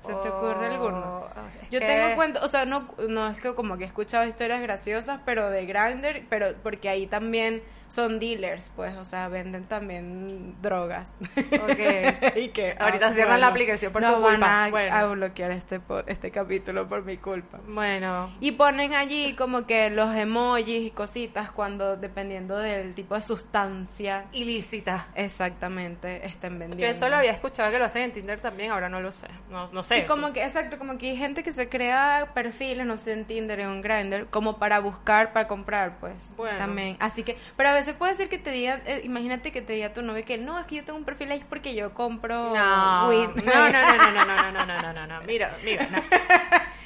[SPEAKER 2] ¿Se te ocurre
[SPEAKER 1] Oh,
[SPEAKER 2] alguno? Yo
[SPEAKER 1] que-
[SPEAKER 2] tengo cuentos, o sea, no, no es que como que he escuchado historias graciosas, pero de Grindr, pero porque ahí también son dealers, pues, o sea, venden también drogas.
[SPEAKER 1] Ok.
[SPEAKER 2] y que,
[SPEAKER 1] Ahorita
[SPEAKER 2] ah,
[SPEAKER 1] cierran la aplicación por
[SPEAKER 2] nos
[SPEAKER 1] tu
[SPEAKER 2] van
[SPEAKER 1] culpa.
[SPEAKER 2] a,
[SPEAKER 1] Bueno.
[SPEAKER 2] a bloquear este, este capítulo por mi culpa.
[SPEAKER 1] Bueno,
[SPEAKER 2] Y ponen allí como que los emojis y cositas cuando, dependiendo del tipo de sustancia,
[SPEAKER 1] ilícita.
[SPEAKER 2] exactamente, estén vendiendo.
[SPEAKER 1] Que eso lo había escuchado que lo hacen en Tinder también, ahora no lo sé. No, no sé.
[SPEAKER 2] Y como que, exacto, como que hay gente que se crea perfiles, no sé, en Tinder, en Grindr, como para buscar, para comprar, pues.
[SPEAKER 1] Bueno.
[SPEAKER 2] También. Así que, pero a veces puede ser que te digan, eh, imagínate que te diga tu novio que no, es que yo tengo un perfil ahí porque yo compro
[SPEAKER 1] No,
[SPEAKER 2] weed".
[SPEAKER 1] no, no, no, no, no, no, no, no, no, no, no, mira, mira, no.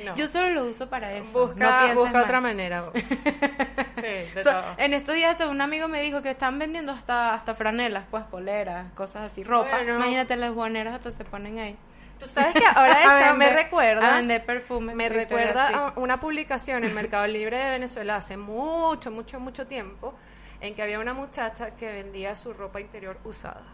[SPEAKER 1] No.
[SPEAKER 2] Yo solo lo uso para eso.
[SPEAKER 1] busca,
[SPEAKER 2] no
[SPEAKER 1] busca
[SPEAKER 2] mal.
[SPEAKER 1] otra manera. Sí, de
[SPEAKER 2] So,
[SPEAKER 1] todo.
[SPEAKER 2] en estos días un amigo me dijo que están vendiendo hasta hasta franelas, pues poleras, cosas así, ropa.
[SPEAKER 1] Bueno.
[SPEAKER 2] Imagínate las buhoneras hasta se ponen ahí.
[SPEAKER 1] Tú sabes que ahora eso me recuerda
[SPEAKER 2] a vender perfume.
[SPEAKER 1] Me recuerda a una publicación en Mercado Libre de Venezuela hace mucho, mucho, mucho tiempo en que había una muchacha que vendía su ropa interior usada.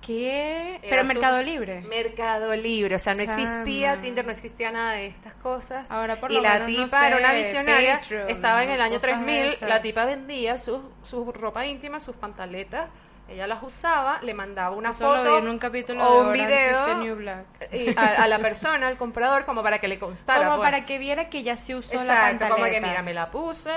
[SPEAKER 2] ¿Qué?
[SPEAKER 1] Era
[SPEAKER 2] Pero Mercado Libre.
[SPEAKER 1] Mercado Libre, o sea, no existía. Tinder, no existía nada de estas cosas.
[SPEAKER 2] Ahora por
[SPEAKER 1] y
[SPEAKER 2] lo
[SPEAKER 1] la
[SPEAKER 2] menos, no
[SPEAKER 1] tipa era una visionaria,
[SPEAKER 2] Patreon,
[SPEAKER 1] estaba en el año
[SPEAKER 2] cosas
[SPEAKER 1] 3000,
[SPEAKER 2] esas.
[SPEAKER 1] la tipa vendía su, su ropa íntima, sus pantaletas, ella las usaba, le mandaba una
[SPEAKER 2] Eso
[SPEAKER 1] foto
[SPEAKER 2] en un capítulo
[SPEAKER 1] o un video
[SPEAKER 2] New Black.
[SPEAKER 1] y a, a la persona, al comprador, como para que le constara.
[SPEAKER 2] Como
[SPEAKER 1] pues.
[SPEAKER 2] para que viera que ya se usó la
[SPEAKER 1] Exacto,
[SPEAKER 2] pantaleta.
[SPEAKER 1] como que mira, me la puse,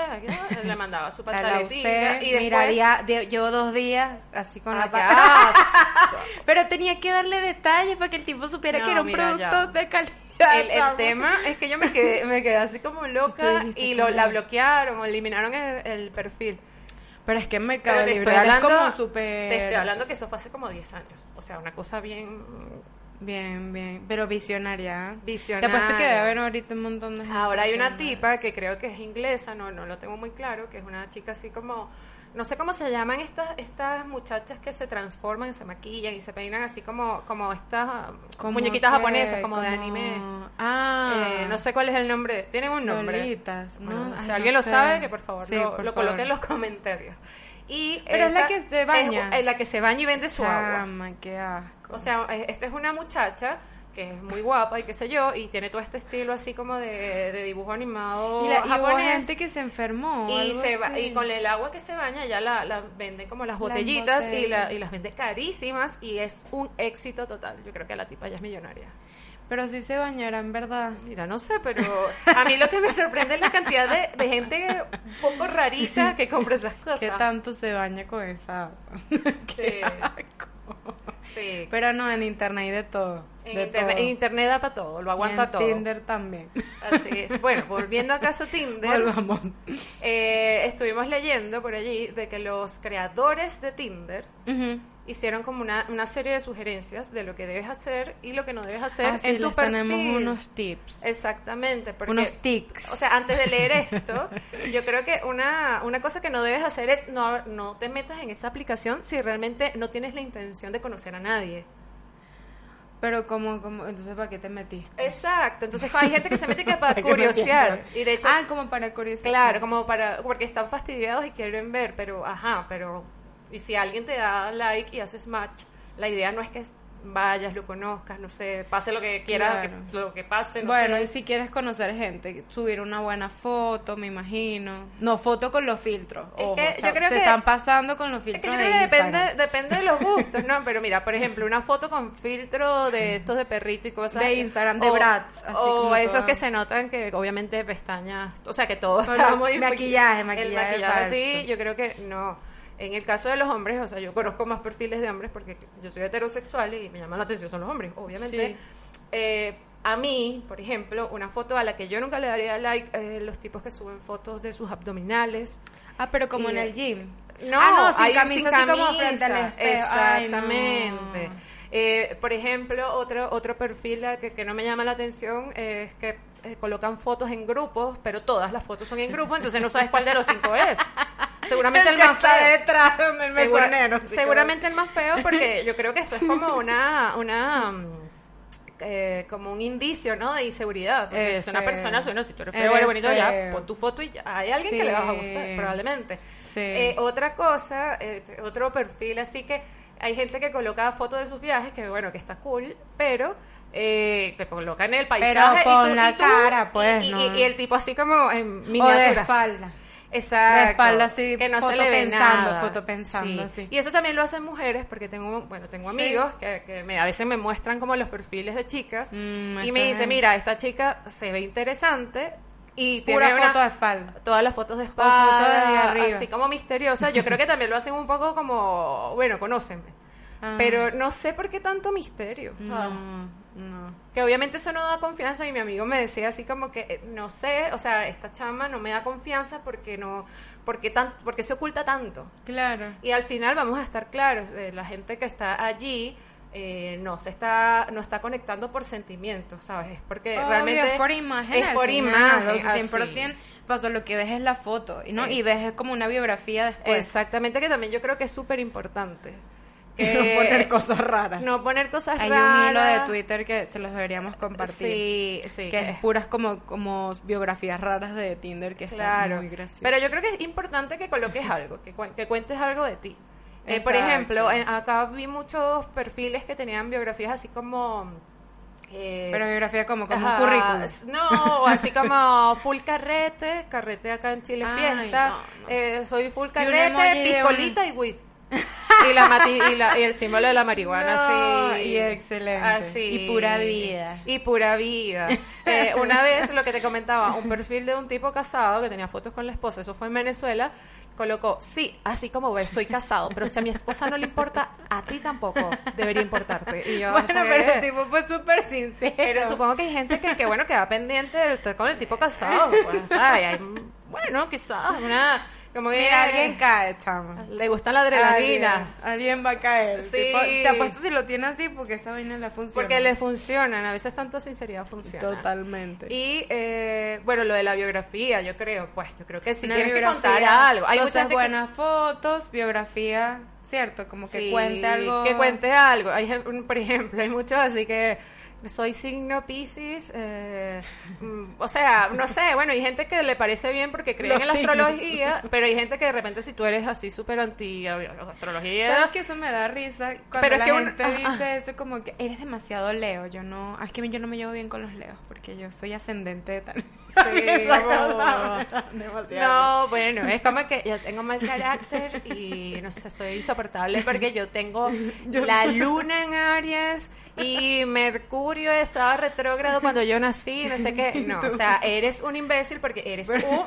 [SPEAKER 1] le mandaba su
[SPEAKER 2] la
[SPEAKER 1] pantaletita y después...
[SPEAKER 2] mira, día- de- llevo dos días así con
[SPEAKER 1] Ah,
[SPEAKER 2] la
[SPEAKER 1] qué
[SPEAKER 2] pa-
[SPEAKER 1] asco.
[SPEAKER 2] Pero tenía que darle detalles para que el tipo supiera
[SPEAKER 1] No,
[SPEAKER 2] que era un
[SPEAKER 1] mira,
[SPEAKER 2] producto
[SPEAKER 1] ya.
[SPEAKER 2] de calidad.
[SPEAKER 1] El, tema es que yo me quedé, me quedé así como loca y lo, la bloquearon o eliminaron el, el perfil.
[SPEAKER 2] Pero es que en Mercado Libre
[SPEAKER 1] estoy hablando,
[SPEAKER 2] como súper...
[SPEAKER 1] te estoy hablando que eso fue hace como 10 años. O sea, una cosa bien
[SPEAKER 2] Bien, bien. Pero visionaria.
[SPEAKER 1] visionaria.
[SPEAKER 2] Te apuesto que debe haber ahorita un montón de gente
[SPEAKER 1] Ahora hay una tipa que creo que es inglesa, no, no lo tengo muy claro, que es una chica así como, no sé cómo se llaman estas, estas muchachas que se transforman, se maquillan y se peinan así como, como estas ah,
[SPEAKER 2] Como
[SPEAKER 1] muñequitas
[SPEAKER 2] que-
[SPEAKER 1] japonesas, como, de anime.
[SPEAKER 2] Ah.
[SPEAKER 1] Eh, no sé cuál es el nombre, tienen un nombre.
[SPEAKER 2] Lolitas, ¿no?
[SPEAKER 1] Bueno,
[SPEAKER 2] Ay,
[SPEAKER 1] si
[SPEAKER 2] no
[SPEAKER 1] alguien lo
[SPEAKER 2] sé.
[SPEAKER 1] sabe, que por favor
[SPEAKER 2] Sí,
[SPEAKER 1] lo, lo coloque en los comentarios. Y
[SPEAKER 2] Pero es la que se baña.
[SPEAKER 1] Es, es la que se baña y vende su agua.
[SPEAKER 2] Chama, qué asco.
[SPEAKER 1] O sea, eh, esta es una muchacha que es muy guapa y qué sé yo, y tiene todo este estilo así como de, de dibujo animado
[SPEAKER 2] Y, la, y hubo gente que se enfermó.
[SPEAKER 1] Y, se va- y con el agua que se baña ya la, la venden como las botellitas y, la- y las vende carísimas y es un éxito total. Yo creo que la tipa ya es millonaria.
[SPEAKER 2] Pero sí se bañará, en verdad.
[SPEAKER 1] Mira, no sé, pero a mí lo que me sorprende es la cantidad de, de gente un poco rarita que compra esas cosas.
[SPEAKER 2] ¿Qué tanto se baña con esa agua?
[SPEAKER 1] Sí.
[SPEAKER 2] Qué asco.
[SPEAKER 1] Sí.
[SPEAKER 2] Pero no, en internet hay de todo.
[SPEAKER 1] En
[SPEAKER 2] de
[SPEAKER 1] internet,
[SPEAKER 2] todo.
[SPEAKER 1] en internet da para todo, lo
[SPEAKER 2] Y
[SPEAKER 1] aguanta
[SPEAKER 2] en
[SPEAKER 1] todo.
[SPEAKER 2] Tinder también.
[SPEAKER 1] Así es. Bueno, volviendo a caso Tinder,
[SPEAKER 2] Volvamos.
[SPEAKER 1] eh, estuvimos leyendo por allí de que los creadores de Tinder. Hicieron como una, una serie de sugerencias de lo que debes hacer y lo que no debes hacer
[SPEAKER 2] Ah, sí,
[SPEAKER 1] en tu
[SPEAKER 2] les
[SPEAKER 1] perfil.
[SPEAKER 2] tenemos unos tips.
[SPEAKER 1] Exactamente, porque
[SPEAKER 2] Unos tics.
[SPEAKER 1] o sea, antes de leer esto, yo creo que una, una cosa que no debes hacer es no, no te metas en esa aplicación si realmente no tienes la intención de conocer a nadie.
[SPEAKER 2] Pero como, como, entonces ¿para qué te metiste?
[SPEAKER 1] Exacto, entonces hay gente que se mete que para
[SPEAKER 2] qué me
[SPEAKER 1] curiosear. Y de hecho,
[SPEAKER 2] Ah, como para curiosidad.
[SPEAKER 1] claro, como para, porque están fastidiados y quieren ver, pero ajá, pero, y si alguien te da like y haces match, la idea no es que vayas, lo conozcas, no sé, pase lo que quieras,
[SPEAKER 2] Claro.
[SPEAKER 1] que- lo que pase, no
[SPEAKER 2] bueno,
[SPEAKER 1] sé.
[SPEAKER 2] y si quieres conocer gente, subir una buena foto, me imagino. No, foto con los filtros.
[SPEAKER 1] Es
[SPEAKER 2] ojo,
[SPEAKER 1] que yo creo
[SPEAKER 2] se
[SPEAKER 1] que-
[SPEAKER 2] están pasando con los
[SPEAKER 1] Es que
[SPEAKER 2] filtros
[SPEAKER 1] yo creo que depende, depende de los gustos, ¿no? Pero mira, por ejemplo, una foto con filtro de estos de perrito y cosas.
[SPEAKER 2] De Instagram, de
[SPEAKER 1] o,
[SPEAKER 2] brats, así
[SPEAKER 1] o
[SPEAKER 2] como
[SPEAKER 1] esos que se notan que obviamente pestañas, o sea, que todo está muy...
[SPEAKER 2] maquillaje,
[SPEAKER 1] El
[SPEAKER 2] maquillaje
[SPEAKER 1] maquillaje
[SPEAKER 2] falso.
[SPEAKER 1] yo creo que no. En el caso de los hombres, o sea, yo conozco más perfiles de hombres porque yo soy heterosexual y me llaman la atención son los hombres, obviamente.
[SPEAKER 2] Sí.
[SPEAKER 1] Eh, a mí, por ejemplo, una foto a la que yo nunca le daría like, eh, los tipos que suben fotos de sus abdominales,
[SPEAKER 2] Ah, pero como
[SPEAKER 1] Y
[SPEAKER 2] en el gym.
[SPEAKER 1] no,
[SPEAKER 2] ah, no, sin
[SPEAKER 1] hay
[SPEAKER 2] camisa, así como frente al. Ay, no.
[SPEAKER 1] Exactamente. Eh, por ejemplo, otro otro perfil que, que no me llama la atención es que eh, colocan fotos en grupos, pero todas las fotos son en grupo, entonces no sabes cuál de los cinco es. Seguramente el,
[SPEAKER 2] que
[SPEAKER 1] más
[SPEAKER 2] está
[SPEAKER 1] feo.
[SPEAKER 2] detrás,
[SPEAKER 1] Segura- seguramente el más feo porque yo creo que esto es como una una mm, eh, como un indicio, ¿no? De inseguridad. Porque
[SPEAKER 2] Es
[SPEAKER 1] una persona, bueno, si tú eres feo
[SPEAKER 2] Eres
[SPEAKER 1] bonito, ya pon tu foto y ya. Hay alguien
[SPEAKER 2] Sí.
[SPEAKER 1] que le vas a gustar, probablemente.
[SPEAKER 2] Sí.
[SPEAKER 1] Eh, otra cosa, eh, otro perfil, así que hay gente que coloca fotos de sus viajes, que bueno, que está cool, pero eh, que colocan el paisaje.
[SPEAKER 2] con
[SPEAKER 1] y tú-
[SPEAKER 2] la
[SPEAKER 1] y tú-
[SPEAKER 2] cara, pues,
[SPEAKER 1] y, y-
[SPEAKER 2] no.
[SPEAKER 1] y el tipo así como en
[SPEAKER 2] O de
[SPEAKER 1] miniatura.
[SPEAKER 2] espalda.
[SPEAKER 1] Exacto.
[SPEAKER 2] De espalda, así,
[SPEAKER 1] que no
[SPEAKER 2] foto
[SPEAKER 1] se le ve
[SPEAKER 2] pensando,
[SPEAKER 1] nada.
[SPEAKER 2] foto pensando,
[SPEAKER 1] Sí. Y eso también lo hacen mujeres, porque tengo, bueno, tengo
[SPEAKER 2] Sí.
[SPEAKER 1] amigos que, que me, a veces me muestran como los perfiles de chicas
[SPEAKER 2] Mm,
[SPEAKER 1] y me
[SPEAKER 2] es-
[SPEAKER 1] dice, mira, esta chica se ve interesante y
[SPEAKER 2] Pura
[SPEAKER 1] tiene una,
[SPEAKER 2] foto de espalda.
[SPEAKER 1] todas las fotos de espalda, así como misteriosa. Yo creo que también lo hacen un poco como, bueno, conóceme.
[SPEAKER 2] Ah.
[SPEAKER 1] Pero no sé por qué tanto misterio.
[SPEAKER 2] No, no.
[SPEAKER 1] Que obviamente eso no da confianza y mi amigo me decía así como que eh, no sé, o sea, esta chama no me da confianza porque no porque tan porque se oculta tanto.
[SPEAKER 2] Claro.
[SPEAKER 1] Y al final vamos a estar claros, eh, la gente que está allí eh, no se está no está conectando por sentimientos, ¿sabes? Es porque
[SPEAKER 2] Obvio,
[SPEAKER 1] realmente
[SPEAKER 2] es por imagen.
[SPEAKER 1] es por imagen,
[SPEAKER 2] o sea,
[SPEAKER 1] así.
[SPEAKER 2] 100%. Pasó, lo que ves es la foto, y ¿no? Y
[SPEAKER 1] Es-
[SPEAKER 2] ves como una biografía después.
[SPEAKER 1] Exactamente, que también yo creo que es súper importante.
[SPEAKER 2] no poner cosas raras.
[SPEAKER 1] No poner cosas
[SPEAKER 2] Hay
[SPEAKER 1] raras.
[SPEAKER 2] un hilo de Twitter que se los deberíamos compartir.
[SPEAKER 1] Sí, sí.
[SPEAKER 2] Que es puras como, como biografías raras de Tinder que están muy graciosas.
[SPEAKER 1] pero yo creo que es importante que coloques algo, que, cuen- que cuentes algo de ti. Eh, por ejemplo, en- acá vi muchos perfiles que tenían biografías así como... eh,
[SPEAKER 2] Pero biografía como, como
[SPEAKER 1] ajá,
[SPEAKER 2] un currículum.
[SPEAKER 1] No, así como full carrete, carrete acá en Chile
[SPEAKER 2] Ay,
[SPEAKER 1] fiesta,
[SPEAKER 2] no, no.
[SPEAKER 1] eh, soy full carrete,
[SPEAKER 2] de
[SPEAKER 1] piscolita y weed. Y, la y, la- y el símbolo de la marihuana,
[SPEAKER 2] No,
[SPEAKER 1] así.
[SPEAKER 2] y excelente.
[SPEAKER 1] Así.
[SPEAKER 2] Y pura vida.
[SPEAKER 1] Y pura vida. Eh, una vez, lo que te comentaba, un perfil de un tipo casado que tenía fotos con la esposa, eso fue en Venezuela, colocó, sí, así como ves, soy casado, pero si a mi esposa no le importa, a ti tampoco debería importarte. Y yo,
[SPEAKER 2] bueno,
[SPEAKER 1] o sea,
[SPEAKER 2] pero el tipo fue súper sincero.
[SPEAKER 1] pero supongo que hay gente que, que bueno, que va pendiente de estar con el tipo casado. Pues, o sea, y hay, bueno, quizás, una, como que
[SPEAKER 2] Mira, alguien cae, chama.
[SPEAKER 1] le gusta la adrenalina.
[SPEAKER 2] Alguien, alguien va a caer.
[SPEAKER 1] Sí.
[SPEAKER 2] Te apuesto si lo tiene así porque esa vaina le funciona.
[SPEAKER 1] Porque le funcionan, a veces tanta sinceridad funciona.
[SPEAKER 2] Totalmente.
[SPEAKER 1] Y eh, bueno, lo de la biografía, yo creo, pues yo creo que si
[SPEAKER 2] Una
[SPEAKER 1] tienes que contar algo. Hay mucha
[SPEAKER 2] Entonces,
[SPEAKER 1] gente que-
[SPEAKER 2] buenas fotos, biografía, ¿cierto? Como que
[SPEAKER 1] Sí,
[SPEAKER 2] cuente algo.
[SPEAKER 1] Que cuente algo. Hay, por ejemplo, hay muchos así que soy signo Pisces, eh, mm, o sea, no sé, bueno, hay gente que le parece bien porque creen
[SPEAKER 2] Los
[SPEAKER 1] en la
[SPEAKER 2] signos.
[SPEAKER 1] astrología, pero hay gente que de repente si tú eres así súper anti astrología,
[SPEAKER 2] ¿Sabes que eso me da risa? Cuando
[SPEAKER 1] Pero es
[SPEAKER 2] la
[SPEAKER 1] que un-
[SPEAKER 2] gente
[SPEAKER 1] ajá.
[SPEAKER 2] dice eso como que eres demasiado Leo. Yo no, ah, es que yo no me llevo bien con los Leos porque yo soy ascendente de tal. Cosa, demasiado.
[SPEAKER 1] No, bueno, es como que yo tengo mal carácter y no sé, soy insoportable porque yo tengo la luna en Aries y Mercurio estaba retrógrado cuando yo nací, no sé qué. No, o sea, eres un imbécil porque eres un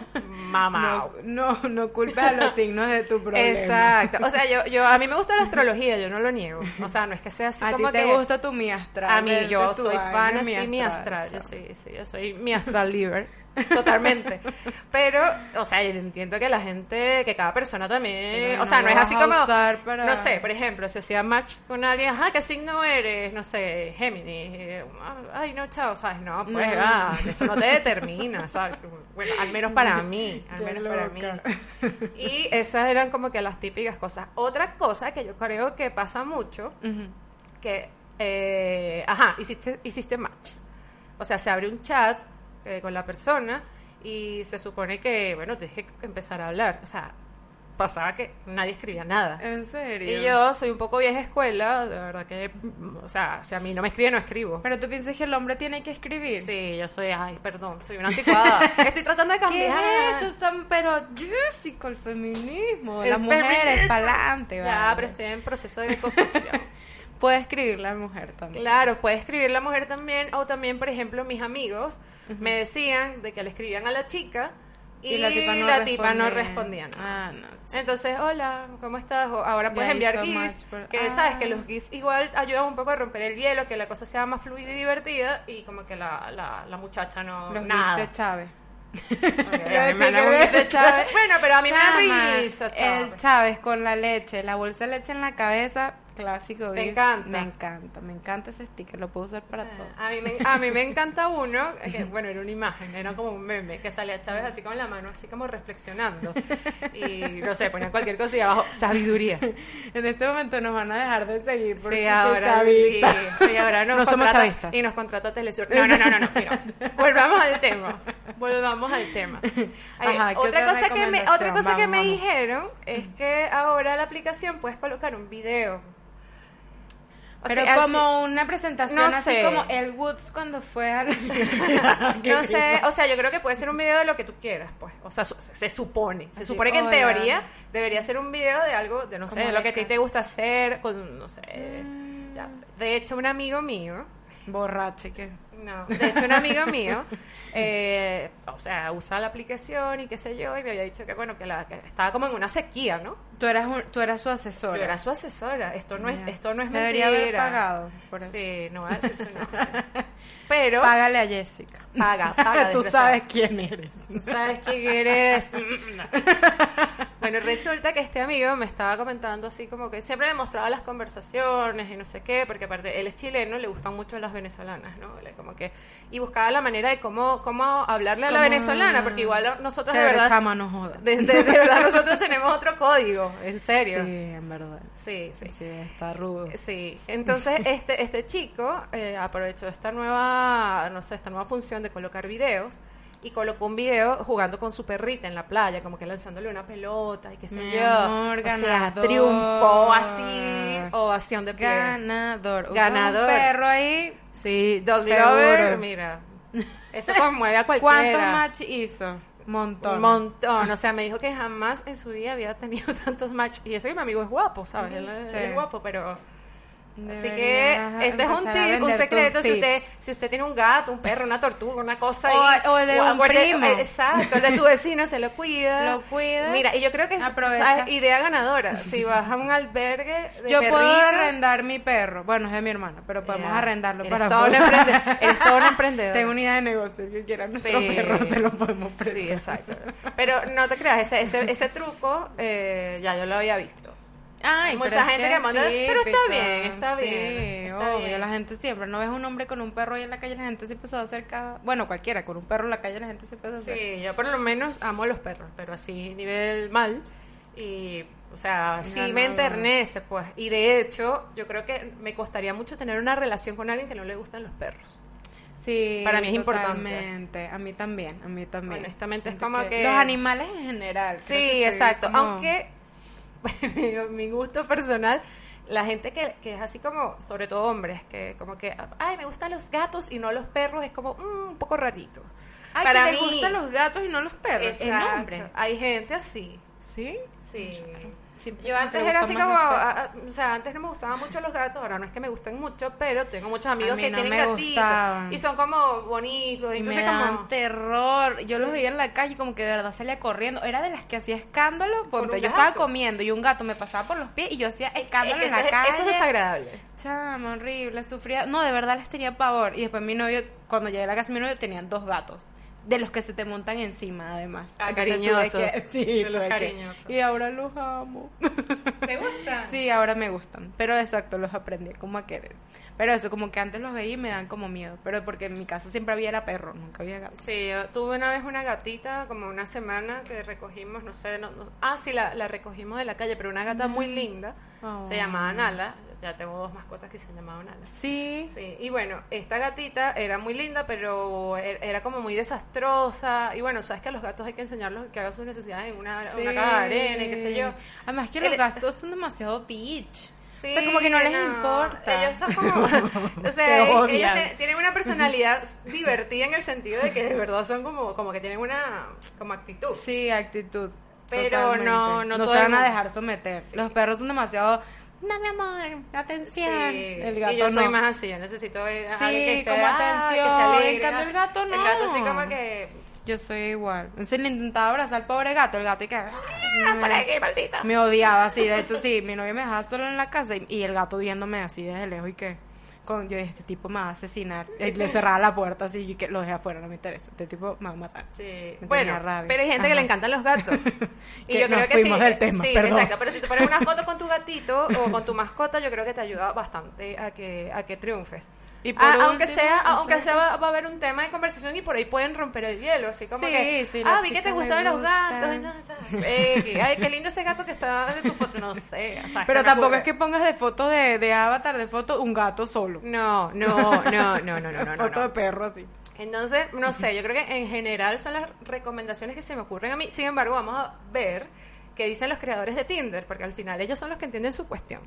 [SPEAKER 1] mamá.
[SPEAKER 2] No, no, no culpes a los signos de tu problema.
[SPEAKER 1] Exacto. O sea, yo, yo, a mí me gusta la astrología, yo no lo niego. O sea, no es que sea así
[SPEAKER 2] A ti
[SPEAKER 1] como
[SPEAKER 2] te
[SPEAKER 1] que...
[SPEAKER 2] gusta tu mi astral.
[SPEAKER 1] A mí, yo soy fan así, mi astral. Yo sí, sí, yo soy mi astral liver. Totalmente. Pero, o sea, yo entiendo que la gente, que cada persona también. O sea,
[SPEAKER 2] no
[SPEAKER 1] no es así como.
[SPEAKER 2] para-
[SPEAKER 1] No sé, por ejemplo, si hacía match con alguien, ajá, ¿qué signo eres? No sé, Géminis. eh, Ay, no, chao, ¿sabes? No, pues,
[SPEAKER 2] No.
[SPEAKER 1] ah, eso no te determina, ¿sabes? Bueno, al menos para mí. Al
[SPEAKER 2] Qué
[SPEAKER 1] menos para mí. Y esas eran como que las típicas cosas. Otra cosa que yo creo que pasa mucho que, eh, ajá, hiciste, hiciste match. O sea, se abre un chat eh, con la persona y se supone que, bueno, tienes que empezar a hablar. O sea, pasaba que nadie escribía nada.
[SPEAKER 2] ¿En serio?
[SPEAKER 1] Y yo soy un poco vieja escuela, de verdad que, o sea, si a mí no me escribe, no escribo.
[SPEAKER 2] Pero tú piensas que el hombre tiene que escribir.
[SPEAKER 1] Sí, yo soy, ay, perdón, soy una anticuada. Estoy tratando de
[SPEAKER 2] ¿Qué
[SPEAKER 1] cambiar.
[SPEAKER 2] es eso tan pero Jessica, el feminismo?
[SPEAKER 1] El
[SPEAKER 2] Las mujeres
[SPEAKER 1] feminismo.
[SPEAKER 2] para adelante.
[SPEAKER 1] Ya, pero estoy en proceso de construcción.
[SPEAKER 2] Puede escribir la mujer también.
[SPEAKER 1] Claro, puede escribir la mujer también, o también, por ejemplo, mis amigos me decían de que le escribían a la chica y, la tipa no, respondía nada.
[SPEAKER 2] Ah, no.
[SPEAKER 1] Entonces, hola, ¿cómo estás? Ahora puedes
[SPEAKER 2] Ya
[SPEAKER 1] enviar
[SPEAKER 2] hizo
[SPEAKER 1] GIF,
[SPEAKER 2] match por-
[SPEAKER 1] que
[SPEAKER 2] Ah.
[SPEAKER 1] sabes que los GIF igual ayudan un poco a romper el hielo, que la cosa sea más fluida y divertida, y como que la, la, la muchacha no...
[SPEAKER 2] Los
[SPEAKER 1] nada.
[SPEAKER 2] gifs de Chávez.
[SPEAKER 1] Ok, a mí me da un gif de Chávez. Bueno, pero a mí me
[SPEAKER 2] Chama,
[SPEAKER 1] da risa,
[SPEAKER 2] El
[SPEAKER 1] Chávez.
[SPEAKER 2] Chávez con la leche, la bolsa de leche en la cabeza, clásico. Gif.
[SPEAKER 1] encanta.
[SPEAKER 2] Me encanta, me encanta ese sticker, lo puedo usar para todo.
[SPEAKER 1] A mí, me, a mí me encanta uno, que bueno, era una imagen, era como un meme, que salía Chávez así con la mano, así como reflexionando. Y no sé, ponía cualquier cosa y abajo, sabiduría.
[SPEAKER 2] En este momento nos van a dejar de seguir porque
[SPEAKER 1] Sí, ahora, sí, sí, ahora nos
[SPEAKER 2] No somos chavistas.
[SPEAKER 1] Y nos contrata Telesur. No, no, no, no, no, mira, volvamos al tema. Volvamos al tema. Ay,
[SPEAKER 2] Ajá, ¿qué
[SPEAKER 1] otra,
[SPEAKER 2] otra
[SPEAKER 1] cosa que me, otra cosa que me
[SPEAKER 2] vamos.
[SPEAKER 1] dijeron es que ahora la aplicación puedes colocar un video. O
[SPEAKER 2] Pero
[SPEAKER 1] sea,
[SPEAKER 2] como una presentación
[SPEAKER 1] no
[SPEAKER 2] así
[SPEAKER 1] sé.
[SPEAKER 2] como El Woods cuando fue a la
[SPEAKER 1] No sé, o sea, yo creo que puede ser un video de lo que tú quieras, pues. O sea, se supone. Se
[SPEAKER 2] Así,
[SPEAKER 1] supone que en
[SPEAKER 2] hola.
[SPEAKER 1] teoría debería ser un video de algo, de no sé, de lo que a ti te gusta hacer, con, no sé.
[SPEAKER 2] Mm.
[SPEAKER 1] ya. De hecho, un amigo mío,
[SPEAKER 2] Borrache, ¿qué?
[SPEAKER 1] No, de hecho, un amigo mío, eh, o sea, usa la aplicación y qué sé yo, y me había dicho que, bueno, que, la, que estaba como en una sequía, ¿no?
[SPEAKER 2] Tú eras, un- tú eras su asesora.
[SPEAKER 1] Yo era su asesora. Esto no es, esto no es
[SPEAKER 2] Debería
[SPEAKER 1] mentira.
[SPEAKER 2] haber pagado por eso.
[SPEAKER 1] Sí, no voy a decir su nombre. Pero
[SPEAKER 2] Págale a Jessica.
[SPEAKER 1] paga, paga.
[SPEAKER 2] Tú sabes quién eres.
[SPEAKER 1] ¿Sabes quién eres? bueno, resulta que este amigo me estaba comentando así como que siempre me mostraba las conversaciones y no sé qué, porque aparte él es chileno, le gustan mucho las venezolanas, ¿no? Le- Como que y buscaba la manera de cómo cómo hablarle a la venezolana, porque igual nosotros de verdad
[SPEAKER 2] chama, no jodas.
[SPEAKER 1] de, de- de verdad nosotros tenemos otro código, en serio.
[SPEAKER 2] Sí, en verdad.
[SPEAKER 1] Sí, sí.
[SPEAKER 2] Sí, está rudo.
[SPEAKER 1] Sí, entonces este este chico eh, aprovechó esta nueva, no sé, esta nueva función de colocar videos y colocó un video jugando con su perrita en la playa, como que lanzándole una pelota y qué sé
[SPEAKER 2] Mi
[SPEAKER 1] yo.
[SPEAKER 2] amor,
[SPEAKER 1] o sea,
[SPEAKER 2] ganador.
[SPEAKER 1] triunfó así, ovación de pie.
[SPEAKER 2] Ganador.
[SPEAKER 1] Ganador.
[SPEAKER 2] Un perro ahí.
[SPEAKER 1] Sí,
[SPEAKER 2] Seguro.
[SPEAKER 1] Lover, mira. Eso conmueve a cualquiera.
[SPEAKER 2] ¿Cuántos match hizo? Montón.
[SPEAKER 1] Un montón, o sea, me dijo que jamás en su vida había tenido tantos match y eso que mi amigo es guapo, ¿sabes? Él, es guapo, pero Así que este es un tip, un secreto. Si usted, si usted tiene un gato, un perro, una tortuga, una cosa
[SPEAKER 2] O- de un primo.
[SPEAKER 1] Exacto, el de tu vecino se lo cuida.
[SPEAKER 2] Lo cuida.
[SPEAKER 1] Mira, y yo creo que es idea ganadora. Si vas a un albergue de
[SPEAKER 2] Yo puedo
[SPEAKER 1] perritos,
[SPEAKER 2] arrendar mi perro. Bueno, es de mi hermana, pero podemos arrendarlo
[SPEAKER 1] Eres
[SPEAKER 2] para
[SPEAKER 1] todo un
[SPEAKER 2] poder-
[SPEAKER 1] emprende- eres todo un emprendedor.
[SPEAKER 2] Tengo una idea de negocio. Que quiera nuestro
[SPEAKER 1] Sí.
[SPEAKER 2] perro se lo podemos prestar.
[SPEAKER 1] Sí, exacto. Pero no te creas, ese, ese, ese truco eh, ya yo lo había visto.
[SPEAKER 2] Ay,
[SPEAKER 1] Mucha gente
[SPEAKER 2] que
[SPEAKER 1] manda- pero está bien, está
[SPEAKER 2] Sí,
[SPEAKER 1] bien, está
[SPEAKER 2] obvio.
[SPEAKER 1] bien.
[SPEAKER 2] La gente siempre, no ves un hombre con un perro ahí en la calle, la gente siempre se va a acercar. Bueno, cualquiera, con un perro en la calle, la gente siempre se acerca.
[SPEAKER 1] Sí, yo por lo menos amo los perros, pero así nivel mal. Y O sea, sí
[SPEAKER 2] no,
[SPEAKER 1] me
[SPEAKER 2] ya.
[SPEAKER 1] enternece, pues. Y de hecho, yo creo que me costaría mucho tener una relación con alguien que no le gustan los perros.
[SPEAKER 2] Sí,
[SPEAKER 1] Para mí es importante.
[SPEAKER 2] totalmente. A mí también, a mí también.
[SPEAKER 1] Honestamente, es como que-
[SPEAKER 2] Los animales en general.
[SPEAKER 1] Sí, exacto.
[SPEAKER 2] como-
[SPEAKER 1] Aunque, mi- gusto personal, la gente que, que es así como, sobre todo hombres, que como que, ay, me gustan los gatos y no los perros, es como mm, un poco rarito.
[SPEAKER 2] Ay,
[SPEAKER 1] Para
[SPEAKER 2] que
[SPEAKER 1] mí-
[SPEAKER 2] gustan los gatos y no los perros. El
[SPEAKER 1] Exacto.
[SPEAKER 2] hombre.
[SPEAKER 1] Hay gente así.
[SPEAKER 2] ¿Sí?
[SPEAKER 1] Sí.
[SPEAKER 2] Siempre
[SPEAKER 1] Yo antes era así como, ah, ah, o sea, antes no me gustaban mucho los gatos, ahora no es que me gusten mucho, pero tengo muchos amigos que
[SPEAKER 2] no
[SPEAKER 1] tienen gatitos y son como bonitos,
[SPEAKER 2] Y me daban
[SPEAKER 1] como
[SPEAKER 2] terror. Yo los veía en la calle y como que de verdad salía corriendo. Era de las que hacía escándalo.
[SPEAKER 1] Un
[SPEAKER 2] yo estaba comiendo y un gato me pasaba por los pies y yo hacía escándalo
[SPEAKER 1] Es
[SPEAKER 2] en la
[SPEAKER 1] es-
[SPEAKER 2] calle.
[SPEAKER 1] eso es desagradable.
[SPEAKER 2] Chama, horrible, sufría. No, de verdad les tenía pavor. Y después mi novio, cuando llegué a la casa mi novio, tenían dos gatos. De los que se te montan encima, además.
[SPEAKER 1] Ah, cariñosos.
[SPEAKER 2] que- sí,
[SPEAKER 1] De los
[SPEAKER 2] que-. Y ahora los amo.
[SPEAKER 1] ¿Te gustan?
[SPEAKER 2] Sí, ahora me gustan. Pero exacto, los aprendí como a querer. Pero eso, como que antes los veía y me dan como miedo. Pero porque en mi casa siempre había era perro, nunca había gato.
[SPEAKER 1] Sí, yo tuve una vez una gatita, como una semana, que recogimos, no sé, no, no- ah, sí, la, la recogimos de la calle, pero una gata muy linda,
[SPEAKER 2] Oh.
[SPEAKER 1] se llamaba Nala, ya tengo dos mascotas que se llamaban Nala.
[SPEAKER 2] Sí.
[SPEAKER 1] Sí, y bueno, esta gatita era muy linda, pero er- era como muy desastrosa. Y bueno, sabes que a los gatos hay que enseñarlos que hagan sus necesidades en una, una caja de arena y qué sé yo.
[SPEAKER 2] Además que los
[SPEAKER 1] El-
[SPEAKER 2] gatos son demasiado bitch.
[SPEAKER 1] Sí,
[SPEAKER 2] o sea, como que no les importa.
[SPEAKER 1] Ellos son como. o sea, ellos te- tienen una personalidad divertida en el sentido de que de verdad son como, como que tienen una como actitud.
[SPEAKER 2] Sí, actitud.
[SPEAKER 1] Pero
[SPEAKER 2] totalmente.
[SPEAKER 1] no- no
[SPEAKER 2] no se
[SPEAKER 1] el
[SPEAKER 2] van a dejar someter. Los perros son demasiado. No, mi amor, atención.
[SPEAKER 1] Sí,
[SPEAKER 2] El gato
[SPEAKER 1] y yo soy
[SPEAKER 2] no.
[SPEAKER 1] más así, yo necesito eh,
[SPEAKER 2] Sí,
[SPEAKER 1] alguien que esté,
[SPEAKER 2] como
[SPEAKER 1] ah, que se
[SPEAKER 2] atención. En cambio, el
[SPEAKER 1] ah.
[SPEAKER 2] gato
[SPEAKER 1] El gato
[SPEAKER 2] no.
[SPEAKER 1] sí como que...
[SPEAKER 2] Yo soy igual. Entonces le intentaba abrazar al pobre gato, el gato y que.
[SPEAKER 1] ¡Ah, por aquí, maldita!
[SPEAKER 2] Me odiaba así, de hecho sí, mi novio me dejaba solo en la casa y, y el gato viéndome así desde lejos y que con, yo dije, este tipo me va a asesinar. Y le cerraba la puerta así y que lo dejé afuera, no me interesa. Este tipo me va a matar.
[SPEAKER 1] Sí.
[SPEAKER 2] Me
[SPEAKER 1] Bueno,
[SPEAKER 2] rabia.
[SPEAKER 1] pero hay gente que le encantan los gatos. y yo creo
[SPEAKER 2] nos
[SPEAKER 1] que
[SPEAKER 2] fuimos
[SPEAKER 1] sí.
[SPEAKER 2] del tema,
[SPEAKER 1] sí,
[SPEAKER 2] perdón.
[SPEAKER 1] exacto. Pero si te pones una foto con tu gatito o con tu mascota, yo creo que te ayuda bastante a que, a que triunfes.
[SPEAKER 2] Y ah, por
[SPEAKER 1] ah, aunque sea, aunque sea va, va, a haber un tema de conversación y por ahí pueden romper el hielo, así como
[SPEAKER 2] sí,
[SPEAKER 1] que,
[SPEAKER 2] sí,
[SPEAKER 1] ah, vi que te gustaban los gatos, no, eh, ay, qué lindo ese gato que está de tu foto, no sé, o sea,
[SPEAKER 2] pero tampoco es que pongas de foto de, de, avatar, de foto un gato solo.
[SPEAKER 1] No, no, no, no, no, no, no, no
[SPEAKER 2] Foto
[SPEAKER 1] no.
[SPEAKER 2] de perro así.
[SPEAKER 1] Entonces, no sé, yo creo que en general son las recomendaciones que se me ocurren a mí. Sin embargo, vamos a ver qué dicen los creadores de Tinder, porque al final ellos son los que entienden su cuestión.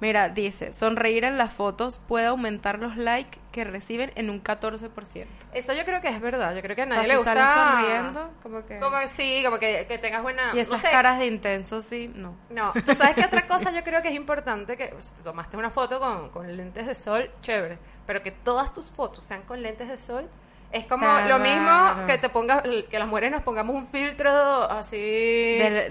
[SPEAKER 2] Mira, dice, sonreír en las fotos puede aumentar los likes que reciben en un 14%.
[SPEAKER 1] Eso yo creo que es verdad. Yo creo que a
[SPEAKER 2] O
[SPEAKER 1] nadie
[SPEAKER 2] sea,
[SPEAKER 1] le
[SPEAKER 2] si
[SPEAKER 1] gusta.
[SPEAKER 2] salen sonriendo, como que...
[SPEAKER 1] Como sí, como que, que tengas buena.
[SPEAKER 2] Y
[SPEAKER 1] no
[SPEAKER 2] esas
[SPEAKER 1] sé.
[SPEAKER 2] caras de intenso, sí, no.
[SPEAKER 1] No, tú sabes que otra cosa yo creo que es importante que si te tomaste una foto con, con lentes de sol, chévere, pero que todas tus fotos sean con lentes de sol. Es como lo mismo que te pongas, que las mujeres nos pongamos un filtro así
[SPEAKER 2] De,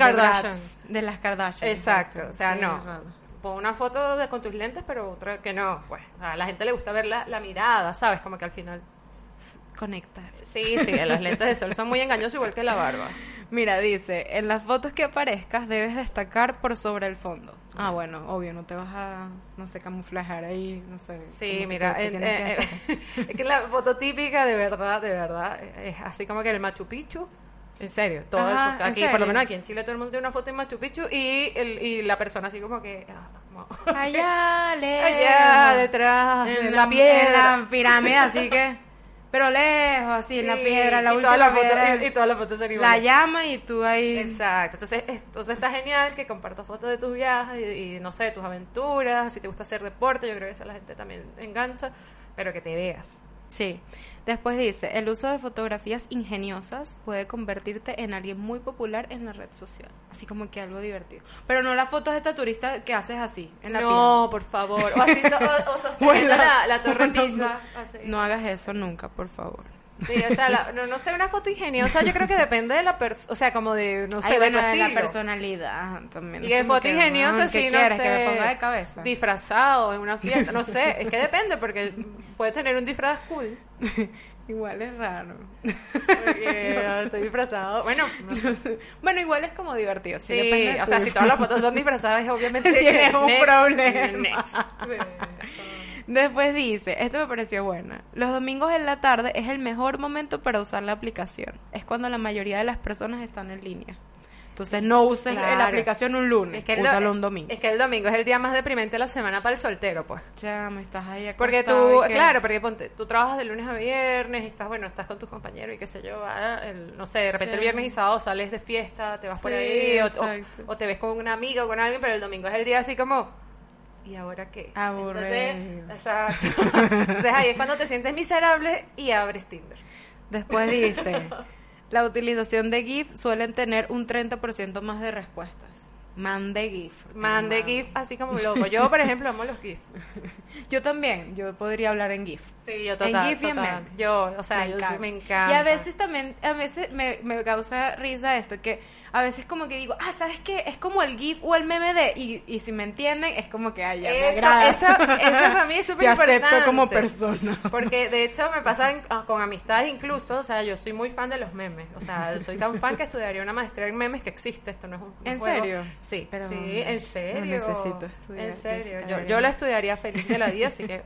[SPEAKER 2] de las Kardashian.
[SPEAKER 1] Exacto, o sea,
[SPEAKER 2] Sí,
[SPEAKER 1] no.
[SPEAKER 2] raro.
[SPEAKER 1] Pon una foto de, con tus lentes, pero otra que no. Pues a la gente le gusta ver la, la mirada, ¿sabes? Como que al final.
[SPEAKER 2] Conectar.
[SPEAKER 1] Sí, sí, los lentes de sol son muy engañosos, igual que la barba.
[SPEAKER 2] Mira, dice, en las fotos que aparezcas debes destacar por sobre el fondo. Ah, bueno, obvio, no te vas a, no sé, camuflajear ahí, no sé.
[SPEAKER 1] Sí,
[SPEAKER 2] que
[SPEAKER 1] mira,
[SPEAKER 2] te
[SPEAKER 1] en-
[SPEAKER 2] tienes que
[SPEAKER 1] eh, es que la foto típica, de verdad, de verdad, es así como que el Machu Picchu. En serio, todo el-
[SPEAKER 2] Ajá, ¿en
[SPEAKER 1] aquí, por
[SPEAKER 2] serio?
[SPEAKER 1] lo menos aquí en Chile, todo el mundo tiene una foto en Machu Picchu y, el, y la persona así como que. ah, como-
[SPEAKER 2] Allá,
[SPEAKER 1] allá, detrás, en,
[SPEAKER 2] en
[SPEAKER 1] la, piedra.
[SPEAKER 2] En la pirámide, así que... Pero lejos, así, en la piedra, la
[SPEAKER 1] y
[SPEAKER 2] última piedra.
[SPEAKER 1] y, y todas las fotos son
[SPEAKER 2] la
[SPEAKER 1] iguales.
[SPEAKER 2] llama y tú ahí...
[SPEAKER 1] Exacto, entonces, entonces está genial que compartas fotos de tus viajes y, y, no sé, tus aventuras, si te gusta hacer deporte, yo creo que eso a la gente también engancha, pero que te veas.
[SPEAKER 2] Sí. Después dice, el uso de fotografías ingeniosas puede convertirte en alguien muy popular en la red social. Así como que algo divertido. Pero no las fotos de esta turista que haces así, en la
[SPEAKER 1] no, por favor, o así, so- o, o sosteniendo
[SPEAKER 2] Bueno,
[SPEAKER 1] la, la torre
[SPEAKER 2] no, no,
[SPEAKER 1] Pisa.
[SPEAKER 2] no.
[SPEAKER 1] así.
[SPEAKER 2] No hagas eso nunca, por favor.
[SPEAKER 1] Sí, o sea, la- no, no sé, una foto ingeniosa, yo creo que depende de la persona, o sea, como de, no sé,
[SPEAKER 2] Ay,
[SPEAKER 1] de
[SPEAKER 2] bueno,
[SPEAKER 1] tu
[SPEAKER 2] de la personalidad también.
[SPEAKER 1] Y de foto
[SPEAKER 2] que,
[SPEAKER 1] ingeniosa,
[SPEAKER 2] ah, ¿qué
[SPEAKER 1] sí, no
[SPEAKER 2] quieres?
[SPEAKER 1] sé.
[SPEAKER 2] Que me ponga de cabeza.
[SPEAKER 1] Disfrazado en una fiesta, no sé, es que depende, porque puede tener un disfraz cool.
[SPEAKER 2] igual es raro.
[SPEAKER 1] Porque ah, estoy disfrazado. Bueno, no sé.
[SPEAKER 2] bueno, igual es como divertido. Sí,
[SPEAKER 1] Sí, o sea, si todas las fotos son disfrazadas, obviamente
[SPEAKER 2] Tienes un
[SPEAKER 1] next,
[SPEAKER 2] problema.
[SPEAKER 1] next.
[SPEAKER 2] Después dice, esto me pareció buena. Los domingos en la tarde es el mejor momento para usar la aplicación. Es cuando la mayoría de las personas están en línea. Entonces no uses
[SPEAKER 1] Claro.
[SPEAKER 2] la aplicación un lunes,
[SPEAKER 1] Es que, el,
[SPEAKER 2] úsalo un domingo.
[SPEAKER 1] es que el domingo es el día más deprimente de la semana para el soltero, pues.
[SPEAKER 2] Ya, me estás ahí
[SPEAKER 1] Porque tú,
[SPEAKER 2] que-
[SPEAKER 1] claro, porque ponte, tú trabajas de lunes a viernes y estás, bueno, estás con tus compañeros y qué sé yo, el- no sé, de repente el viernes y sábado sales de fiesta, te vas por ahí, o, o te ves con una amiga o con alguien, pero el domingo es el día así como, ¿y ahora qué?
[SPEAKER 2] Aburrido.
[SPEAKER 1] Entonces, exacto. Entonces ahí es cuando te sientes miserable y abres Tinder.
[SPEAKER 2] Después dice, la utilización de GIF suelen tener un 30% más de respuestas. Mande GIF.
[SPEAKER 1] Mande. GIF así como loco. Yo, por ejemplo, amo los GIF.
[SPEAKER 2] Yo también, yo podría hablar en GIF.
[SPEAKER 1] Sí, yo total.
[SPEAKER 2] en GIF y en
[SPEAKER 1] total. Yo, o sea, yo sí me encanta.
[SPEAKER 2] Y a veces también, a veces me, me causa risa esto, que a veces como que digo, ah, ¿sabes qué? Es como el GIF o el meme de, y, y si me entienden, es como que, ay, ya me
[SPEAKER 1] Eso, eso, eso para mí es súper
[SPEAKER 2] Te
[SPEAKER 1] importante.
[SPEAKER 2] acepto como persona.
[SPEAKER 1] Porque de hecho me pasa en- ah, con amistades incluso, o sea, yo soy muy fan de los memes. O sea, soy tan fan que estudiaría una maestría en memes que existe, esto no es un,
[SPEAKER 2] ¿En
[SPEAKER 1] juego.
[SPEAKER 2] serio?
[SPEAKER 1] Sí,
[SPEAKER 2] Pero
[SPEAKER 1] sí, en serio.
[SPEAKER 2] no necesito estudiar,
[SPEAKER 1] En serio, yo, la estudiaría feliz de la vida, así que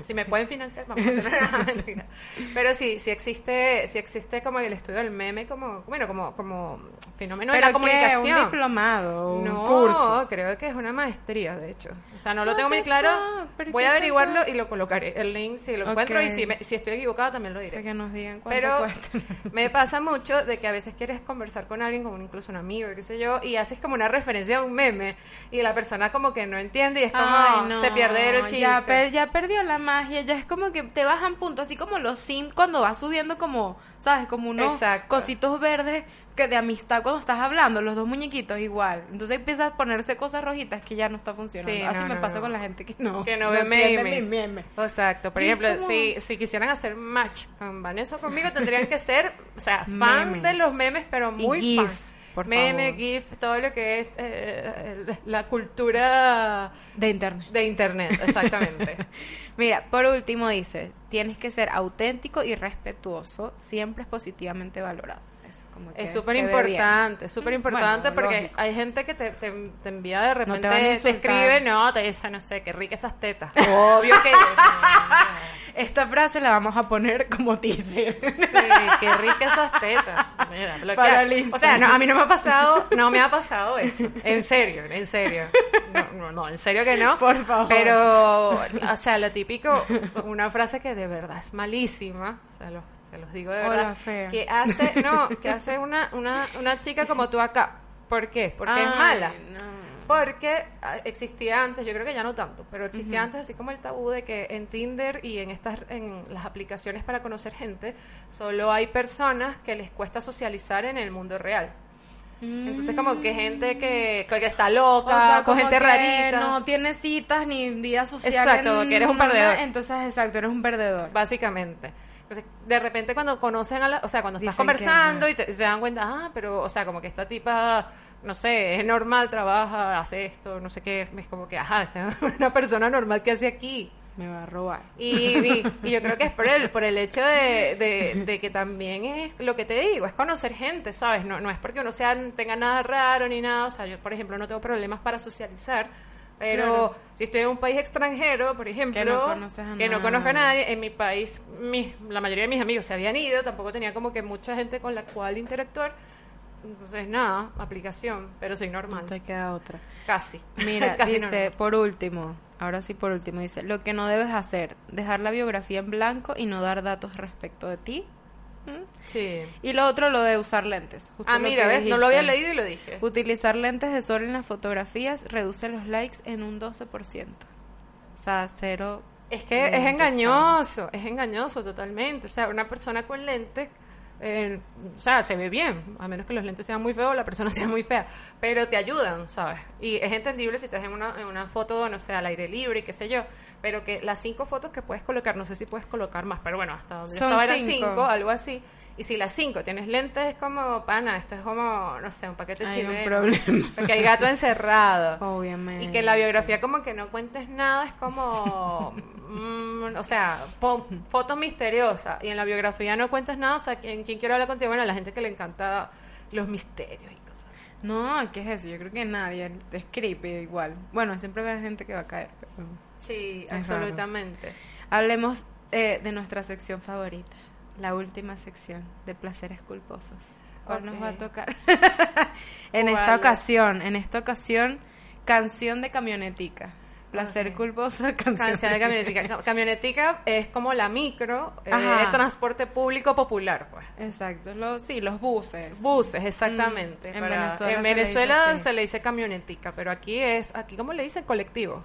[SPEAKER 1] si me pueden financiar, vamos a hacer una. Pero sí, sí existe, sí existe como el estudio del meme como, bueno, como, como fenómeno de la comunicación.
[SPEAKER 2] ¿Un diplomado? ¿Un
[SPEAKER 1] no,
[SPEAKER 2] curso?
[SPEAKER 1] creo que es una maestría, de hecho. O sea, no lo
[SPEAKER 2] What
[SPEAKER 1] tengo muy claro.
[SPEAKER 2] ¿Pero
[SPEAKER 1] Voy a averiguarlo y lo colocaré. El link, si lo
[SPEAKER 2] Ok.
[SPEAKER 1] encuentro y si, me- si estoy equivocada también lo diré.
[SPEAKER 2] Que nos digan cuánto
[SPEAKER 1] Pero
[SPEAKER 2] cuesta.
[SPEAKER 1] me pasa mucho de que a veces quieres conversar con alguien, como incluso un amigo, qué sé yo, y haces como una referencia a un meme y la persona como que no entiende y es como
[SPEAKER 2] Ay, no,
[SPEAKER 1] se pierde el chiste.
[SPEAKER 2] Ya, per- ya perdió la magia, ya es como que te bajan puntos, así como los Sims cuando vas subiendo como, ¿sabes? Como unos
[SPEAKER 1] Exacto.
[SPEAKER 2] cositos verdes que de amistad cuando estás hablando, los dos muñequitos igual. Entonces empiezas a ponerse cosas rojitas que ya no está funcionando.
[SPEAKER 1] Sí,
[SPEAKER 2] así
[SPEAKER 1] no,
[SPEAKER 2] me
[SPEAKER 1] no,
[SPEAKER 2] pasa
[SPEAKER 1] no.
[SPEAKER 2] con la gente que no,
[SPEAKER 1] que no, ve memes.
[SPEAKER 2] memes.
[SPEAKER 1] Exacto. Por
[SPEAKER 2] Y
[SPEAKER 1] ejemplo,
[SPEAKER 2] como-
[SPEAKER 1] si, si quisieran hacer match con Vanessa conmigo, tendrían que ser, o sea, fan
[SPEAKER 2] Memes.
[SPEAKER 1] de los memes, pero
[SPEAKER 2] Y
[SPEAKER 1] muy
[SPEAKER 2] GIF,
[SPEAKER 1] fan.
[SPEAKER 2] Por
[SPEAKER 1] Meme,
[SPEAKER 2] favor.
[SPEAKER 1] GIF, todo lo que es eh, la cultura
[SPEAKER 2] De internet.
[SPEAKER 1] de internet, exactamente.
[SPEAKER 2] Mira, por último dice, tienes que ser auténtico y respetuoso, siempre es positivamente valorado. Eso, como que
[SPEAKER 1] Es súper importante, súper
[SPEAKER 2] Mm,
[SPEAKER 1] importante
[SPEAKER 2] bueno,
[SPEAKER 1] porque
[SPEAKER 2] lógico.
[SPEAKER 1] hay gente que te, te, te envía de repente,
[SPEAKER 2] te
[SPEAKER 1] te,
[SPEAKER 2] insultar.
[SPEAKER 1] escribe, no, te dice, no sé, qué rica esas tetas. Obvio que no,
[SPEAKER 2] Esta frase la vamos a poner como teaser.
[SPEAKER 1] Sí, qué rica esas tetas. Mira.
[SPEAKER 2] Para el
[SPEAKER 1] o sea, no, a mí no me ha pasado, no me ha pasado eso. En serio, en serio. No, no, no, en serio que no.
[SPEAKER 2] Por favor.
[SPEAKER 1] Pero, o sea, lo típico, una frase que de verdad es malísima, o sea, lo- se los digo de
[SPEAKER 2] Hola,
[SPEAKER 1] verdad,
[SPEAKER 2] fea.
[SPEAKER 1] que hace, no, que hace una, una, una chica como tú acá. ¿Por qué? Porque es mala.
[SPEAKER 2] no.
[SPEAKER 1] Porque ah, existía antes, yo creo que ya no tanto, pero existía antes así como el tabú de que en Tinder y en estas en las aplicaciones para conocer gente, solo hay personas que les cuesta socializar en el mundo real. Entonces como que gente que, que está
[SPEAKER 2] O
[SPEAKER 1] loca,
[SPEAKER 2] sea,
[SPEAKER 1] con gente rarita.
[SPEAKER 2] No tienes citas ni vida social.
[SPEAKER 1] Exacto,
[SPEAKER 2] en
[SPEAKER 1] que eres un perdedor.
[SPEAKER 2] Entonces, exacto, eres un perdedor.
[SPEAKER 1] Básicamente. Entonces, de repente cuando conocen a la, o sea, cuando estás
[SPEAKER 2] Dicen
[SPEAKER 1] conversando y te, se dan cuenta, ah, pero, o sea, como que esta tipa, no sé, es normal, trabaja, hace esto, no sé qué, es como que, ajá, esta es una persona normal que hace aquí.
[SPEAKER 2] Me va a robar.
[SPEAKER 1] Y, y- y yo creo que es por el, por el hecho de, de- de que también es lo que te digo, es conocer gente, ¿sabes? No, no es porque uno sea, tenga nada raro ni nada, o sea, yo por ejemplo no tengo problemas para socializar, pero
[SPEAKER 2] Claro.
[SPEAKER 1] si estoy en un país extranjero, por ejemplo,
[SPEAKER 2] Que no a
[SPEAKER 1] que no conozco a nadie, en mi país mis- la mayoría de mis amigos se habían ido, tampoco tenía como que mucha gente con la cual interactuar, entonces nada, aplicación, pero soy normal,
[SPEAKER 2] No te queda otra.
[SPEAKER 1] casi.
[SPEAKER 2] Mira,
[SPEAKER 1] Casi
[SPEAKER 2] dice,
[SPEAKER 1] normal.
[SPEAKER 2] por último, ahora sí por último, dice, lo que no debes hacer, dejar la biografía en blanco y no dar datos respecto de ti.
[SPEAKER 1] Sí.
[SPEAKER 2] Y lo otro, lo de usar lentes. justo
[SPEAKER 1] Ah, mira, ¿ves? No lo había leído y lo dije.
[SPEAKER 2] Utilizar lentes de sol en las fotografías reduce los likes en un 12%. O sea, cero.
[SPEAKER 1] Es que es engañoso, es engañoso totalmente. O sea, una persona con lentes, eh, o sea, se ve bien, a menos que los lentes sean muy feos, la persona sea muy fea, pero te ayudan, ¿sabes? Y es entendible si estás en una, en una foto, no sé, al aire libre y qué sé yo, pero que las cinco fotos que puedes colocar, no sé si puedes colocar más, pero bueno, hasta donde yo
[SPEAKER 2] Son
[SPEAKER 1] estaba eran
[SPEAKER 2] cinco.
[SPEAKER 1] cinco, algo así. Y si las cinco tienes lentes, es como, pana, esto es como, no sé, un paquete
[SPEAKER 2] Hay un
[SPEAKER 1] chileno.
[SPEAKER 2] problema.
[SPEAKER 1] Porque hay gato encerrado.
[SPEAKER 2] Obviamente.
[SPEAKER 1] Y que en la biografía como que no cuentes nada es como, mm, o sea, pon fotos misteriosas. Y en la biografía no cuentes nada, o sea, ¿quién, quién quiere hablar contigo? Bueno, a la gente que le encanta los misterios y cosas.
[SPEAKER 2] No, ¿qué es eso? Yo creo que nadie. Es creepy igual. Bueno, siempre va a haber gente que va a caer. pero-
[SPEAKER 1] Sí,
[SPEAKER 2] Es raro.
[SPEAKER 1] absolutamente.
[SPEAKER 2] Hablemos eh, de nuestra sección favorita. La última sección de placeres culposos. ¿Cuál nos va a tocar? en esta ocasión, en esta ocasión, canción de camionetica. Placer
[SPEAKER 1] Ok.
[SPEAKER 2] culposo, canción,
[SPEAKER 1] Canción de camionetica. Ca- Camionetica es como la micro, eh, es transporte público popular, pues.
[SPEAKER 2] Exacto, los, sí, los buses.
[SPEAKER 1] Buses, exactamente.
[SPEAKER 2] Mm, en
[SPEAKER 1] Para-
[SPEAKER 2] Venezuela
[SPEAKER 1] en
[SPEAKER 2] se le dice
[SPEAKER 1] Venezuela se le dice camionetica, pero aquí es, aquí ¿cómo le dicen? Colectivo.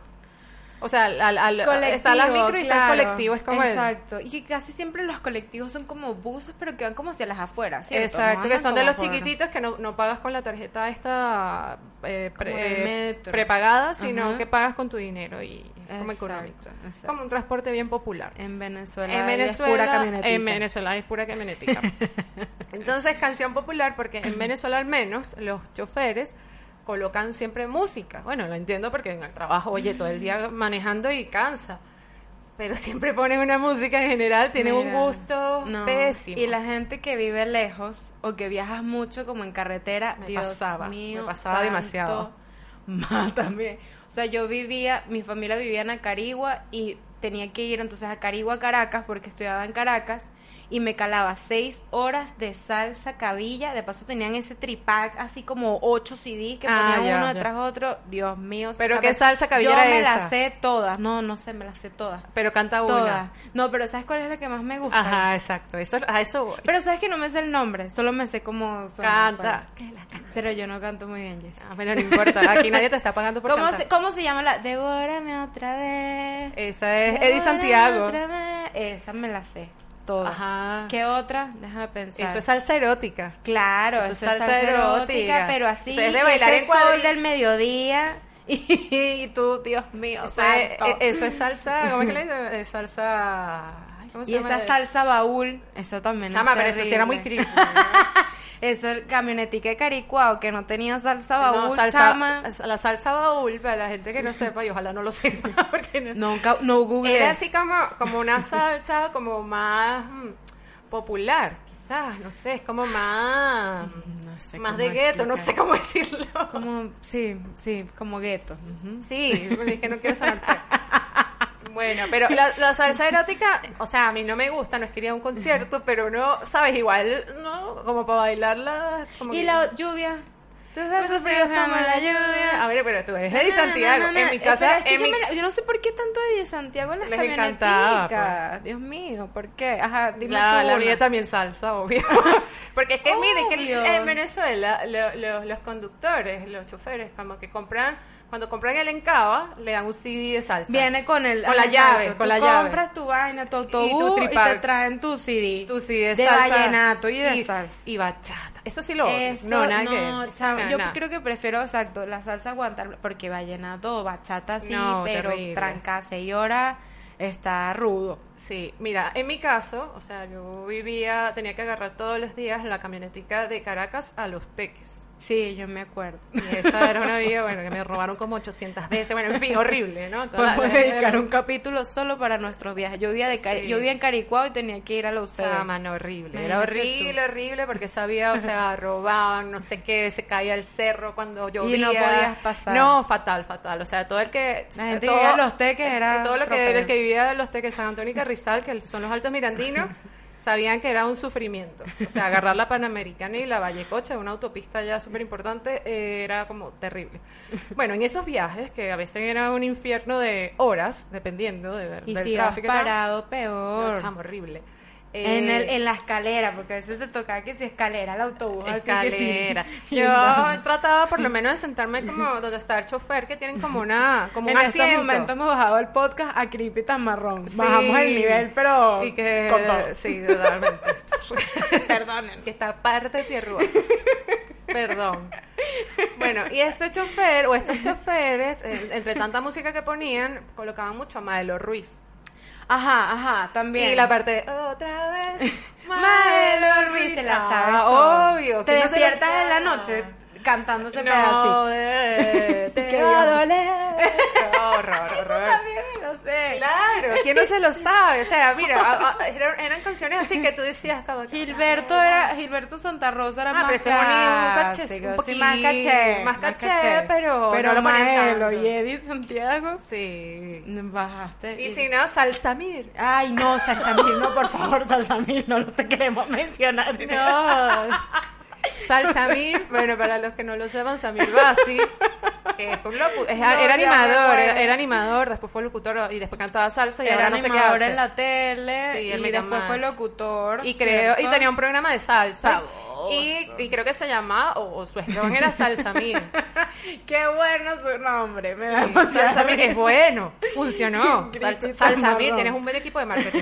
[SPEAKER 1] O sea, al, al-
[SPEAKER 2] Colectivo,
[SPEAKER 1] está la micro y está el colectivo, es como el-
[SPEAKER 2] Exacto, y que casi siempre los colectivos son como buses, pero que van como hacia las afueras, ¿cierto?
[SPEAKER 1] Exacto,
[SPEAKER 2] No
[SPEAKER 1] que son de los
[SPEAKER 2] por-
[SPEAKER 1] chiquititos que no, no pagas con la tarjeta esta eh, pre- eh, prepagada, sino
[SPEAKER 2] Ajá.
[SPEAKER 1] que pagas con tu dinero y es como
[SPEAKER 2] Exacto,
[SPEAKER 1] económico.
[SPEAKER 2] exacto.
[SPEAKER 1] Como un transporte bien popular.
[SPEAKER 2] En Venezuela,
[SPEAKER 1] En
[SPEAKER 2] es
[SPEAKER 1] Venezuela,
[SPEAKER 2] pura camionetica.
[SPEAKER 1] en Venezuela es pura camionetica. Entonces, canción popular, porque en Venezuela al menos los choferes colocan siempre música. Bueno, lo entiendo porque en el trabajo, oye, todo el día manejando y cansa. Pero siempre ponen una música en general, tienen un gusto
[SPEAKER 2] no.
[SPEAKER 1] pésimo.
[SPEAKER 2] Y la gente que vive lejos o que viajas mucho como en carretera,
[SPEAKER 1] Me
[SPEAKER 2] Dios
[SPEAKER 1] pasaba,
[SPEAKER 2] mío,
[SPEAKER 1] me pasaba
[SPEAKER 2] santo,
[SPEAKER 1] demasiado.
[SPEAKER 2] ma, también. O sea, yo vivía, mi familia vivía en Acarigua y tenía que ir entonces a Carigua, Caracas, porque estudiaba en Caracas y me calaba seis horas de salsa cabilla. De paso tenían ese tripack así como ocho CDs que
[SPEAKER 1] Ah,
[SPEAKER 2] ponían
[SPEAKER 1] ya,
[SPEAKER 2] uno detrás de otro. Dios mío.
[SPEAKER 1] ¿Pero qué salsa cabilla
[SPEAKER 2] Yo
[SPEAKER 1] era
[SPEAKER 2] me
[SPEAKER 1] esa?
[SPEAKER 2] las sé todas. No, no sé, me las sé todas.
[SPEAKER 1] Pero canta una.
[SPEAKER 2] Todas. No, pero ¿sabes cuál es la que más me gusta?
[SPEAKER 1] Ajá, exacto. Eso, a eso voy.
[SPEAKER 2] Pero sabes que no me sé el nombre, solo me sé cómo suena.
[SPEAKER 1] Canta.
[SPEAKER 2] Pero yo no canto muy bien, Jess.
[SPEAKER 1] Ah, bueno, no importa. Aquí nadie te está pagando por
[SPEAKER 2] ¿Cómo
[SPEAKER 1] cantar.
[SPEAKER 2] se, ¿Cómo se llama la? Devórame otra vez.
[SPEAKER 1] Esa es
[SPEAKER 2] Devórame
[SPEAKER 1] Eddie Santiago.
[SPEAKER 2] otra vez. Esa me la sé.
[SPEAKER 1] Ajá.
[SPEAKER 2] ¿Qué otra? Déjame pensar.
[SPEAKER 1] Eso es salsa erótica.
[SPEAKER 2] Claro,
[SPEAKER 1] Eso
[SPEAKER 2] eso,
[SPEAKER 1] es salsa
[SPEAKER 2] salsa erótica,
[SPEAKER 1] erótica.
[SPEAKER 2] pero así.
[SPEAKER 1] Eso es de bailar cuadril.
[SPEAKER 2] sol del mediodía. Y, y tú, Dios mío,
[SPEAKER 1] Eso es,
[SPEAKER 2] santo.
[SPEAKER 1] eh, eso es salsa, ¿cómo es que le dicen? Es salsa... ay, ¿cómo se
[SPEAKER 2] Y esa salsa baúl, eso también
[SPEAKER 1] Chama,
[SPEAKER 2] es
[SPEAKER 1] pero eso sí era muy
[SPEAKER 2] terrible.
[SPEAKER 1] creepy.
[SPEAKER 2] Eso, el camionetica de Caricuao, que no tenía salsa baúl,
[SPEAKER 1] No, salsa,
[SPEAKER 2] chama.
[SPEAKER 1] la salsa baúl, para la gente que no sepa, y ojalá no lo sepa, porque no-
[SPEAKER 2] Nunca, no Google.
[SPEAKER 1] era así como, como una salsa como más mm, popular, quizás, no sé, es como más,
[SPEAKER 2] No sé
[SPEAKER 1] más de gueto, no sé cómo decirlo.
[SPEAKER 2] Como, sí, sí, como gueto. ujú.
[SPEAKER 1] Sí, es que no quiero sonar. Bueno, pero la, la salsa erótica, o sea, a mí no me gusta, no es que iría a un concierto, pero no, sabes, igual, ¿no? Como para bailarla. Como
[SPEAKER 2] Y
[SPEAKER 1] que-
[SPEAKER 2] la lluvia. Tus besos fríos como la lluvia.
[SPEAKER 1] A ver, pero tú eres de Santiago.
[SPEAKER 2] No, no, no,
[SPEAKER 1] En mi
[SPEAKER 2] no,
[SPEAKER 1] casa,
[SPEAKER 2] es que
[SPEAKER 1] en
[SPEAKER 2] yo,
[SPEAKER 1] mi...
[SPEAKER 2] la- yo no sé por qué tanto de Santiago en las
[SPEAKER 1] Les
[SPEAKER 2] camioneticas.
[SPEAKER 1] pues.
[SPEAKER 2] Dios mío, ¿por qué? Ajá, dime
[SPEAKER 1] La,
[SPEAKER 2] tú
[SPEAKER 1] la mía también salsa, obvio. Porque es que, miren, que en Venezuela lo- lo- los conductores, los choferes, como que compran, cuando compran el Encaba, le dan un CD de salsa.
[SPEAKER 2] Viene con el
[SPEAKER 1] Con la llave,
[SPEAKER 2] exacto.
[SPEAKER 1] con
[SPEAKER 2] Tú
[SPEAKER 1] la llave.
[SPEAKER 2] compras tu vaina, tu autobús
[SPEAKER 1] tu
[SPEAKER 2] y, te traen tu CD.
[SPEAKER 1] Tu CD de,
[SPEAKER 2] de
[SPEAKER 1] salsa.
[SPEAKER 2] vallenato y de salsa.
[SPEAKER 1] Y bachata. Eso sí lo.
[SPEAKER 2] Eso,
[SPEAKER 1] no, nada
[SPEAKER 2] no,
[SPEAKER 1] que Nada,
[SPEAKER 2] yo
[SPEAKER 1] nada.
[SPEAKER 2] creo que prefiero, exacto, la salsa aguantar, porque vallenato o bachata sí,
[SPEAKER 1] No,
[SPEAKER 2] pero tranca seis horas está rudo.
[SPEAKER 1] Sí, mira, en mi caso, o sea, yo vivía, tenía que agarrar todos los días la camionetica de Caracas a Los Teques.
[SPEAKER 2] Sí, yo me acuerdo.
[SPEAKER 1] Y esa era una vida, bueno, que me robaron como 800 veces. Bueno, en fin, horrible, ¿no? Toda
[SPEAKER 2] Podemos dedicar un capítulo solo para nuestros viajes. Yo vivía, de Cari-
[SPEAKER 1] Sí.
[SPEAKER 2] yo vivía en Caricuao y tenía que ir a la UCB.
[SPEAKER 1] Chama, no, horrible. Era horrible, horrible, porque sabía, o sea, robaban, no sé qué, se caía el cerro cuando llovía.
[SPEAKER 2] no podías pasar.
[SPEAKER 1] No, fatal, fatal. O sea, todo el que...
[SPEAKER 2] La gente
[SPEAKER 1] todo,
[SPEAKER 2] vivía en Los Teques era
[SPEAKER 1] Todo lo que, el que vivía en Los Teques, San Antonio y Carrizal, que son los altos mirandinos, sabían que era un sufrimiento. O sea, agarrar la Panamericana y la Vallecocha, una autopista ya súper importante, eh, era como terrible. Bueno, en esos viajes, que a veces era un infierno de horas, dependiendo de,
[SPEAKER 2] Y
[SPEAKER 1] del
[SPEAKER 2] si
[SPEAKER 1] tráfico. ¿no?
[SPEAKER 2] parado,
[SPEAKER 1] No,
[SPEAKER 2] peor.
[SPEAKER 1] chamo, horrible.
[SPEAKER 2] En,
[SPEAKER 1] Eh,
[SPEAKER 2] el, en la escalera, porque a veces te tocaba que si escalera el autobús. así que sí.
[SPEAKER 1] escalera. Yo
[SPEAKER 2] no.
[SPEAKER 1] trataba por lo menos de sentarme como donde está el chofer, que tienen como una como
[SPEAKER 2] En
[SPEAKER 1] asiento.
[SPEAKER 2] momentos hemos bajado el podcast a Creepy tan marrón.
[SPEAKER 1] Sí.
[SPEAKER 2] Bajamos el nivel, pero
[SPEAKER 1] y que
[SPEAKER 2] con todo.
[SPEAKER 1] sí, totalmente.
[SPEAKER 2] Perdonen.
[SPEAKER 1] que está parte tierruosa. Perdón. Bueno, y este chofer o estos choferes, eh, entre tanta música que ponían, colocaban mucho a Maelo Ruiz.
[SPEAKER 2] Ajá, ajá, también.
[SPEAKER 1] Y la parte de otra vez.
[SPEAKER 2] Maelo Ruiz, te la sabes.
[SPEAKER 1] Ah,
[SPEAKER 2] todo.
[SPEAKER 1] obvio.
[SPEAKER 2] Te despiertas en la noche cantando ese
[SPEAKER 1] No, te
[SPEAKER 2] Qué
[SPEAKER 1] va a doler. Horror, horror.
[SPEAKER 2] También lo sé.
[SPEAKER 1] Claro, ¿quién no se lo sabe? O sea, mira, a- a- eran, eran canciones así que tú decías como que-
[SPEAKER 2] Gilberto era Gilberto Santa Rosa era
[SPEAKER 1] Ah,
[SPEAKER 2] más
[SPEAKER 1] pero un caché, un poquito
[SPEAKER 2] más caché,
[SPEAKER 1] más caché, pero
[SPEAKER 2] pero
[SPEAKER 1] no
[SPEAKER 2] Maelo y Eddie Santiago
[SPEAKER 1] Sí.
[SPEAKER 2] bajaste
[SPEAKER 1] Y si no, Salsamir.
[SPEAKER 2] Ay, no, Salsamil, no, por favor, Salsamil, no lo te queremos mencionar.
[SPEAKER 1] No. Sal Samir, bueno, para los que no lo sepan, Samir Basi, que es un locu- es-
[SPEAKER 2] No, ya
[SPEAKER 1] era animador, era, era animador, después fue locutor y después cantaba salsa y
[SPEAKER 2] Era
[SPEAKER 1] ahora no sé qué
[SPEAKER 2] animador
[SPEAKER 1] hace.
[SPEAKER 2] en la tele
[SPEAKER 1] Sí,
[SPEAKER 2] y después fue locutor.
[SPEAKER 1] Y creo, y tenía un programa de salsa. Y, y creo que se llamaba, o, o su eslogan era Salsa Mir.
[SPEAKER 2] Qué bueno su nombre, me da
[SPEAKER 1] Sí,
[SPEAKER 2] demasiada
[SPEAKER 1] Salsa Mir
[SPEAKER 2] risa.
[SPEAKER 1] es bueno, funcionó. Sal-
[SPEAKER 2] Gritito
[SPEAKER 1] Salsa Mir,
[SPEAKER 2] marrón.
[SPEAKER 1] tienes un buen equipo de marketing.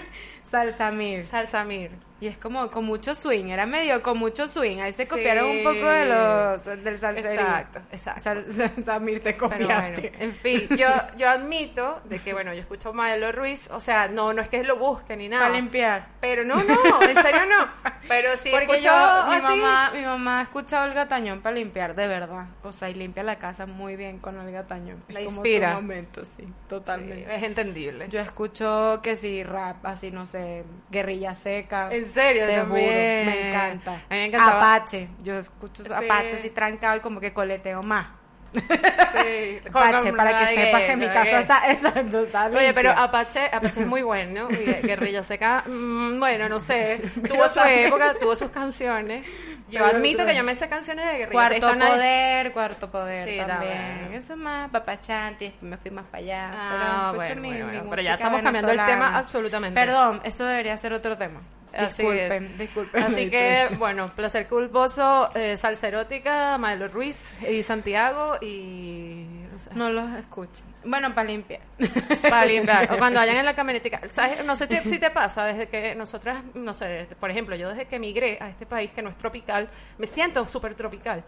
[SPEAKER 2] Salsa Mir. Y es como con mucho swing, era medio con mucho swing. Ahí se
[SPEAKER 1] Sí.
[SPEAKER 2] copiaron un poco de los del salserío.
[SPEAKER 1] Exacto, exacto.
[SPEAKER 2] Sal- Samir, te copiaste.
[SPEAKER 1] bueno, en fin, yo, yo admito de que, bueno, yo escucho a Maelo Ruiz, o sea, no, no es que lo busque ni nada.
[SPEAKER 2] Para limpiar.
[SPEAKER 1] Pero no, no, en serio no. Pero sí
[SPEAKER 2] Porque
[SPEAKER 1] escucho
[SPEAKER 2] yo, mi
[SPEAKER 1] así.
[SPEAKER 2] mamá, mi mamá escucha a Olga Tañón para limpiar, de verdad. O sea, y limpia la casa muy bien con Olga Tañón.
[SPEAKER 1] La
[SPEAKER 2] Es como
[SPEAKER 1] inspira.
[SPEAKER 2] su momento, sí,
[SPEAKER 1] Sí,
[SPEAKER 2] totalmente.
[SPEAKER 1] es entendible.
[SPEAKER 2] Yo escucho que sí, rap, así, no sé, guerrilla seca.
[SPEAKER 1] En serio,
[SPEAKER 2] Te
[SPEAKER 1] también.
[SPEAKER 2] juro, me encanta.
[SPEAKER 1] A mí me encantaba.
[SPEAKER 2] Apache, yo escucho
[SPEAKER 1] Sí.
[SPEAKER 2] Apache así trancado y como que coleteo más.
[SPEAKER 1] Sí, con-
[SPEAKER 2] Apache, para que sepas que mi casa está, exacto, está
[SPEAKER 1] Oye, pero. Apache, Apache es muy bueno. Y Guerrilla Seca, mm, bueno, no sé. Tuvo su época, tuvo sus canciones. Yo
[SPEAKER 2] Pero
[SPEAKER 1] admito que yo me sé canciones de Guerrilla
[SPEAKER 2] Cuarto
[SPEAKER 1] Seca.
[SPEAKER 2] Poder, cuarto poder
[SPEAKER 1] Sí,
[SPEAKER 2] también. Eso es más papachanti, después me fui más para allá.
[SPEAKER 1] Ah,
[SPEAKER 2] pero
[SPEAKER 1] bueno,
[SPEAKER 2] mi-
[SPEAKER 1] bueno,
[SPEAKER 2] mi
[SPEAKER 1] bueno, pero ya estamos cambiando el tema absolutamente.
[SPEAKER 2] Perdón, eso debería ser otro tema.
[SPEAKER 1] Así
[SPEAKER 2] disculpen,
[SPEAKER 1] es.
[SPEAKER 2] disculpen.
[SPEAKER 1] Así que, bueno, placer culposo, eh, salsa erótica, Maelo Ruiz y Santiago y... No sé.
[SPEAKER 2] No los escuchen. Bueno, para limpiar.
[SPEAKER 1] Para limpiar. O cuando vayan en la camionetica. ¿Sabes? No sé si, te pasa, desde que nosotras, no sé, por ejemplo, yo desde que emigré a este país que no es tropical, me siento súper tropical.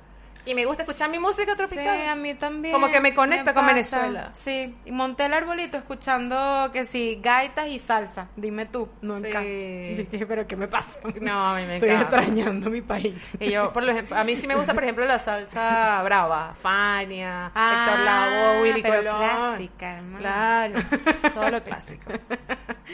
[SPEAKER 1] Y me gusta escuchar mi música tropical.
[SPEAKER 2] Sí, a mí también.
[SPEAKER 1] Como que me conecta con. Venezuela.
[SPEAKER 2] Sí, y monté el arbolito escuchando que sí, gaitas y salsa. Dime tú, no
[SPEAKER 1] Sí.
[SPEAKER 2] Dije, pero ¿qué me pasa?
[SPEAKER 1] No, a mí me
[SPEAKER 2] Estoy extrañando mi país.
[SPEAKER 1] Y yo, por ejemplo, a mí sí me gusta, por ejemplo, la salsa brava, Fania,
[SPEAKER 2] Ah,
[SPEAKER 1] Héctor Lavoe, Willy
[SPEAKER 2] pero
[SPEAKER 1] Colón.
[SPEAKER 2] clásica, hermano.
[SPEAKER 1] Claro, todo lo clásico.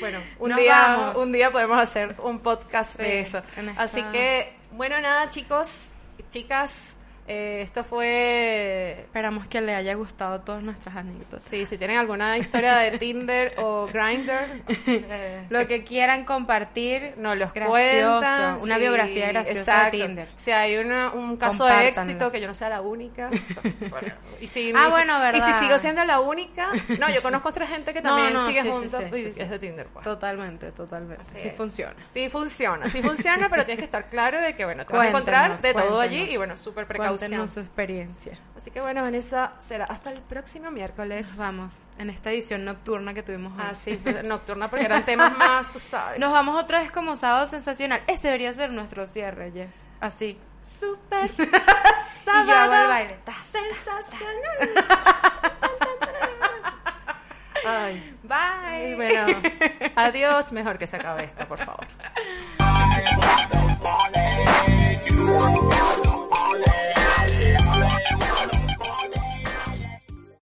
[SPEAKER 1] Bueno, un
[SPEAKER 2] Nos
[SPEAKER 1] día,
[SPEAKER 2] vamos.
[SPEAKER 1] un día podemos hacer un podcast
[SPEAKER 2] Sí,
[SPEAKER 1] de eso. Así que, bueno, nada, chicos, chicas, eh, esto fue
[SPEAKER 2] Esperamos que le haya gustado todas nuestras anécdotas.
[SPEAKER 1] Sí, si tienen alguna historia de Tinder o Grindr, eh,
[SPEAKER 2] Lo que quieran compartir,
[SPEAKER 1] nos los
[SPEAKER 2] gracioso,
[SPEAKER 1] cuentan.
[SPEAKER 2] Una
[SPEAKER 1] sí,
[SPEAKER 2] biografía graciosa
[SPEAKER 1] exacto.
[SPEAKER 2] de Tinder.
[SPEAKER 1] Si hay una- un caso de éxito, que yo no sea la única. bueno, y si,
[SPEAKER 2] Ah,
[SPEAKER 1] y
[SPEAKER 2] bueno,
[SPEAKER 1] Y
[SPEAKER 2] ¿verdad?
[SPEAKER 1] si sigo siendo la única, no, yo conozco otra gente que
[SPEAKER 2] No,
[SPEAKER 1] también
[SPEAKER 2] no,
[SPEAKER 1] sigue
[SPEAKER 2] sí,
[SPEAKER 1] juntos
[SPEAKER 2] sí,
[SPEAKER 1] y es de Tinder. pues.
[SPEAKER 2] Totalmente, totalmente.
[SPEAKER 1] Así
[SPEAKER 2] sí
[SPEAKER 1] es.
[SPEAKER 2] funciona.
[SPEAKER 1] Sí funciona, sí funciona, pero tienes que estar claro de que, bueno, te vas a encontrar de todo allí y, bueno, súper precaución.
[SPEAKER 2] Cuéntenos su experiencia.
[SPEAKER 1] Así que, bueno, Vanessa, será hasta el próximo miércoles.
[SPEAKER 2] Nos vamos en esta edición nocturna que tuvimos hoy.
[SPEAKER 1] Ah, sí, nocturna, porque eran temas más, tú sabes.
[SPEAKER 2] Nos vamos otra vez como sábado sensacional. Ese debería ser nuestro cierre, Jess. Así.
[SPEAKER 1] Súper
[SPEAKER 2] Y yo hago el baile. Ta.
[SPEAKER 1] sensacional. Ay,
[SPEAKER 2] Bye.
[SPEAKER 1] y bueno, adiós, mejor que se acabe esto, por favor.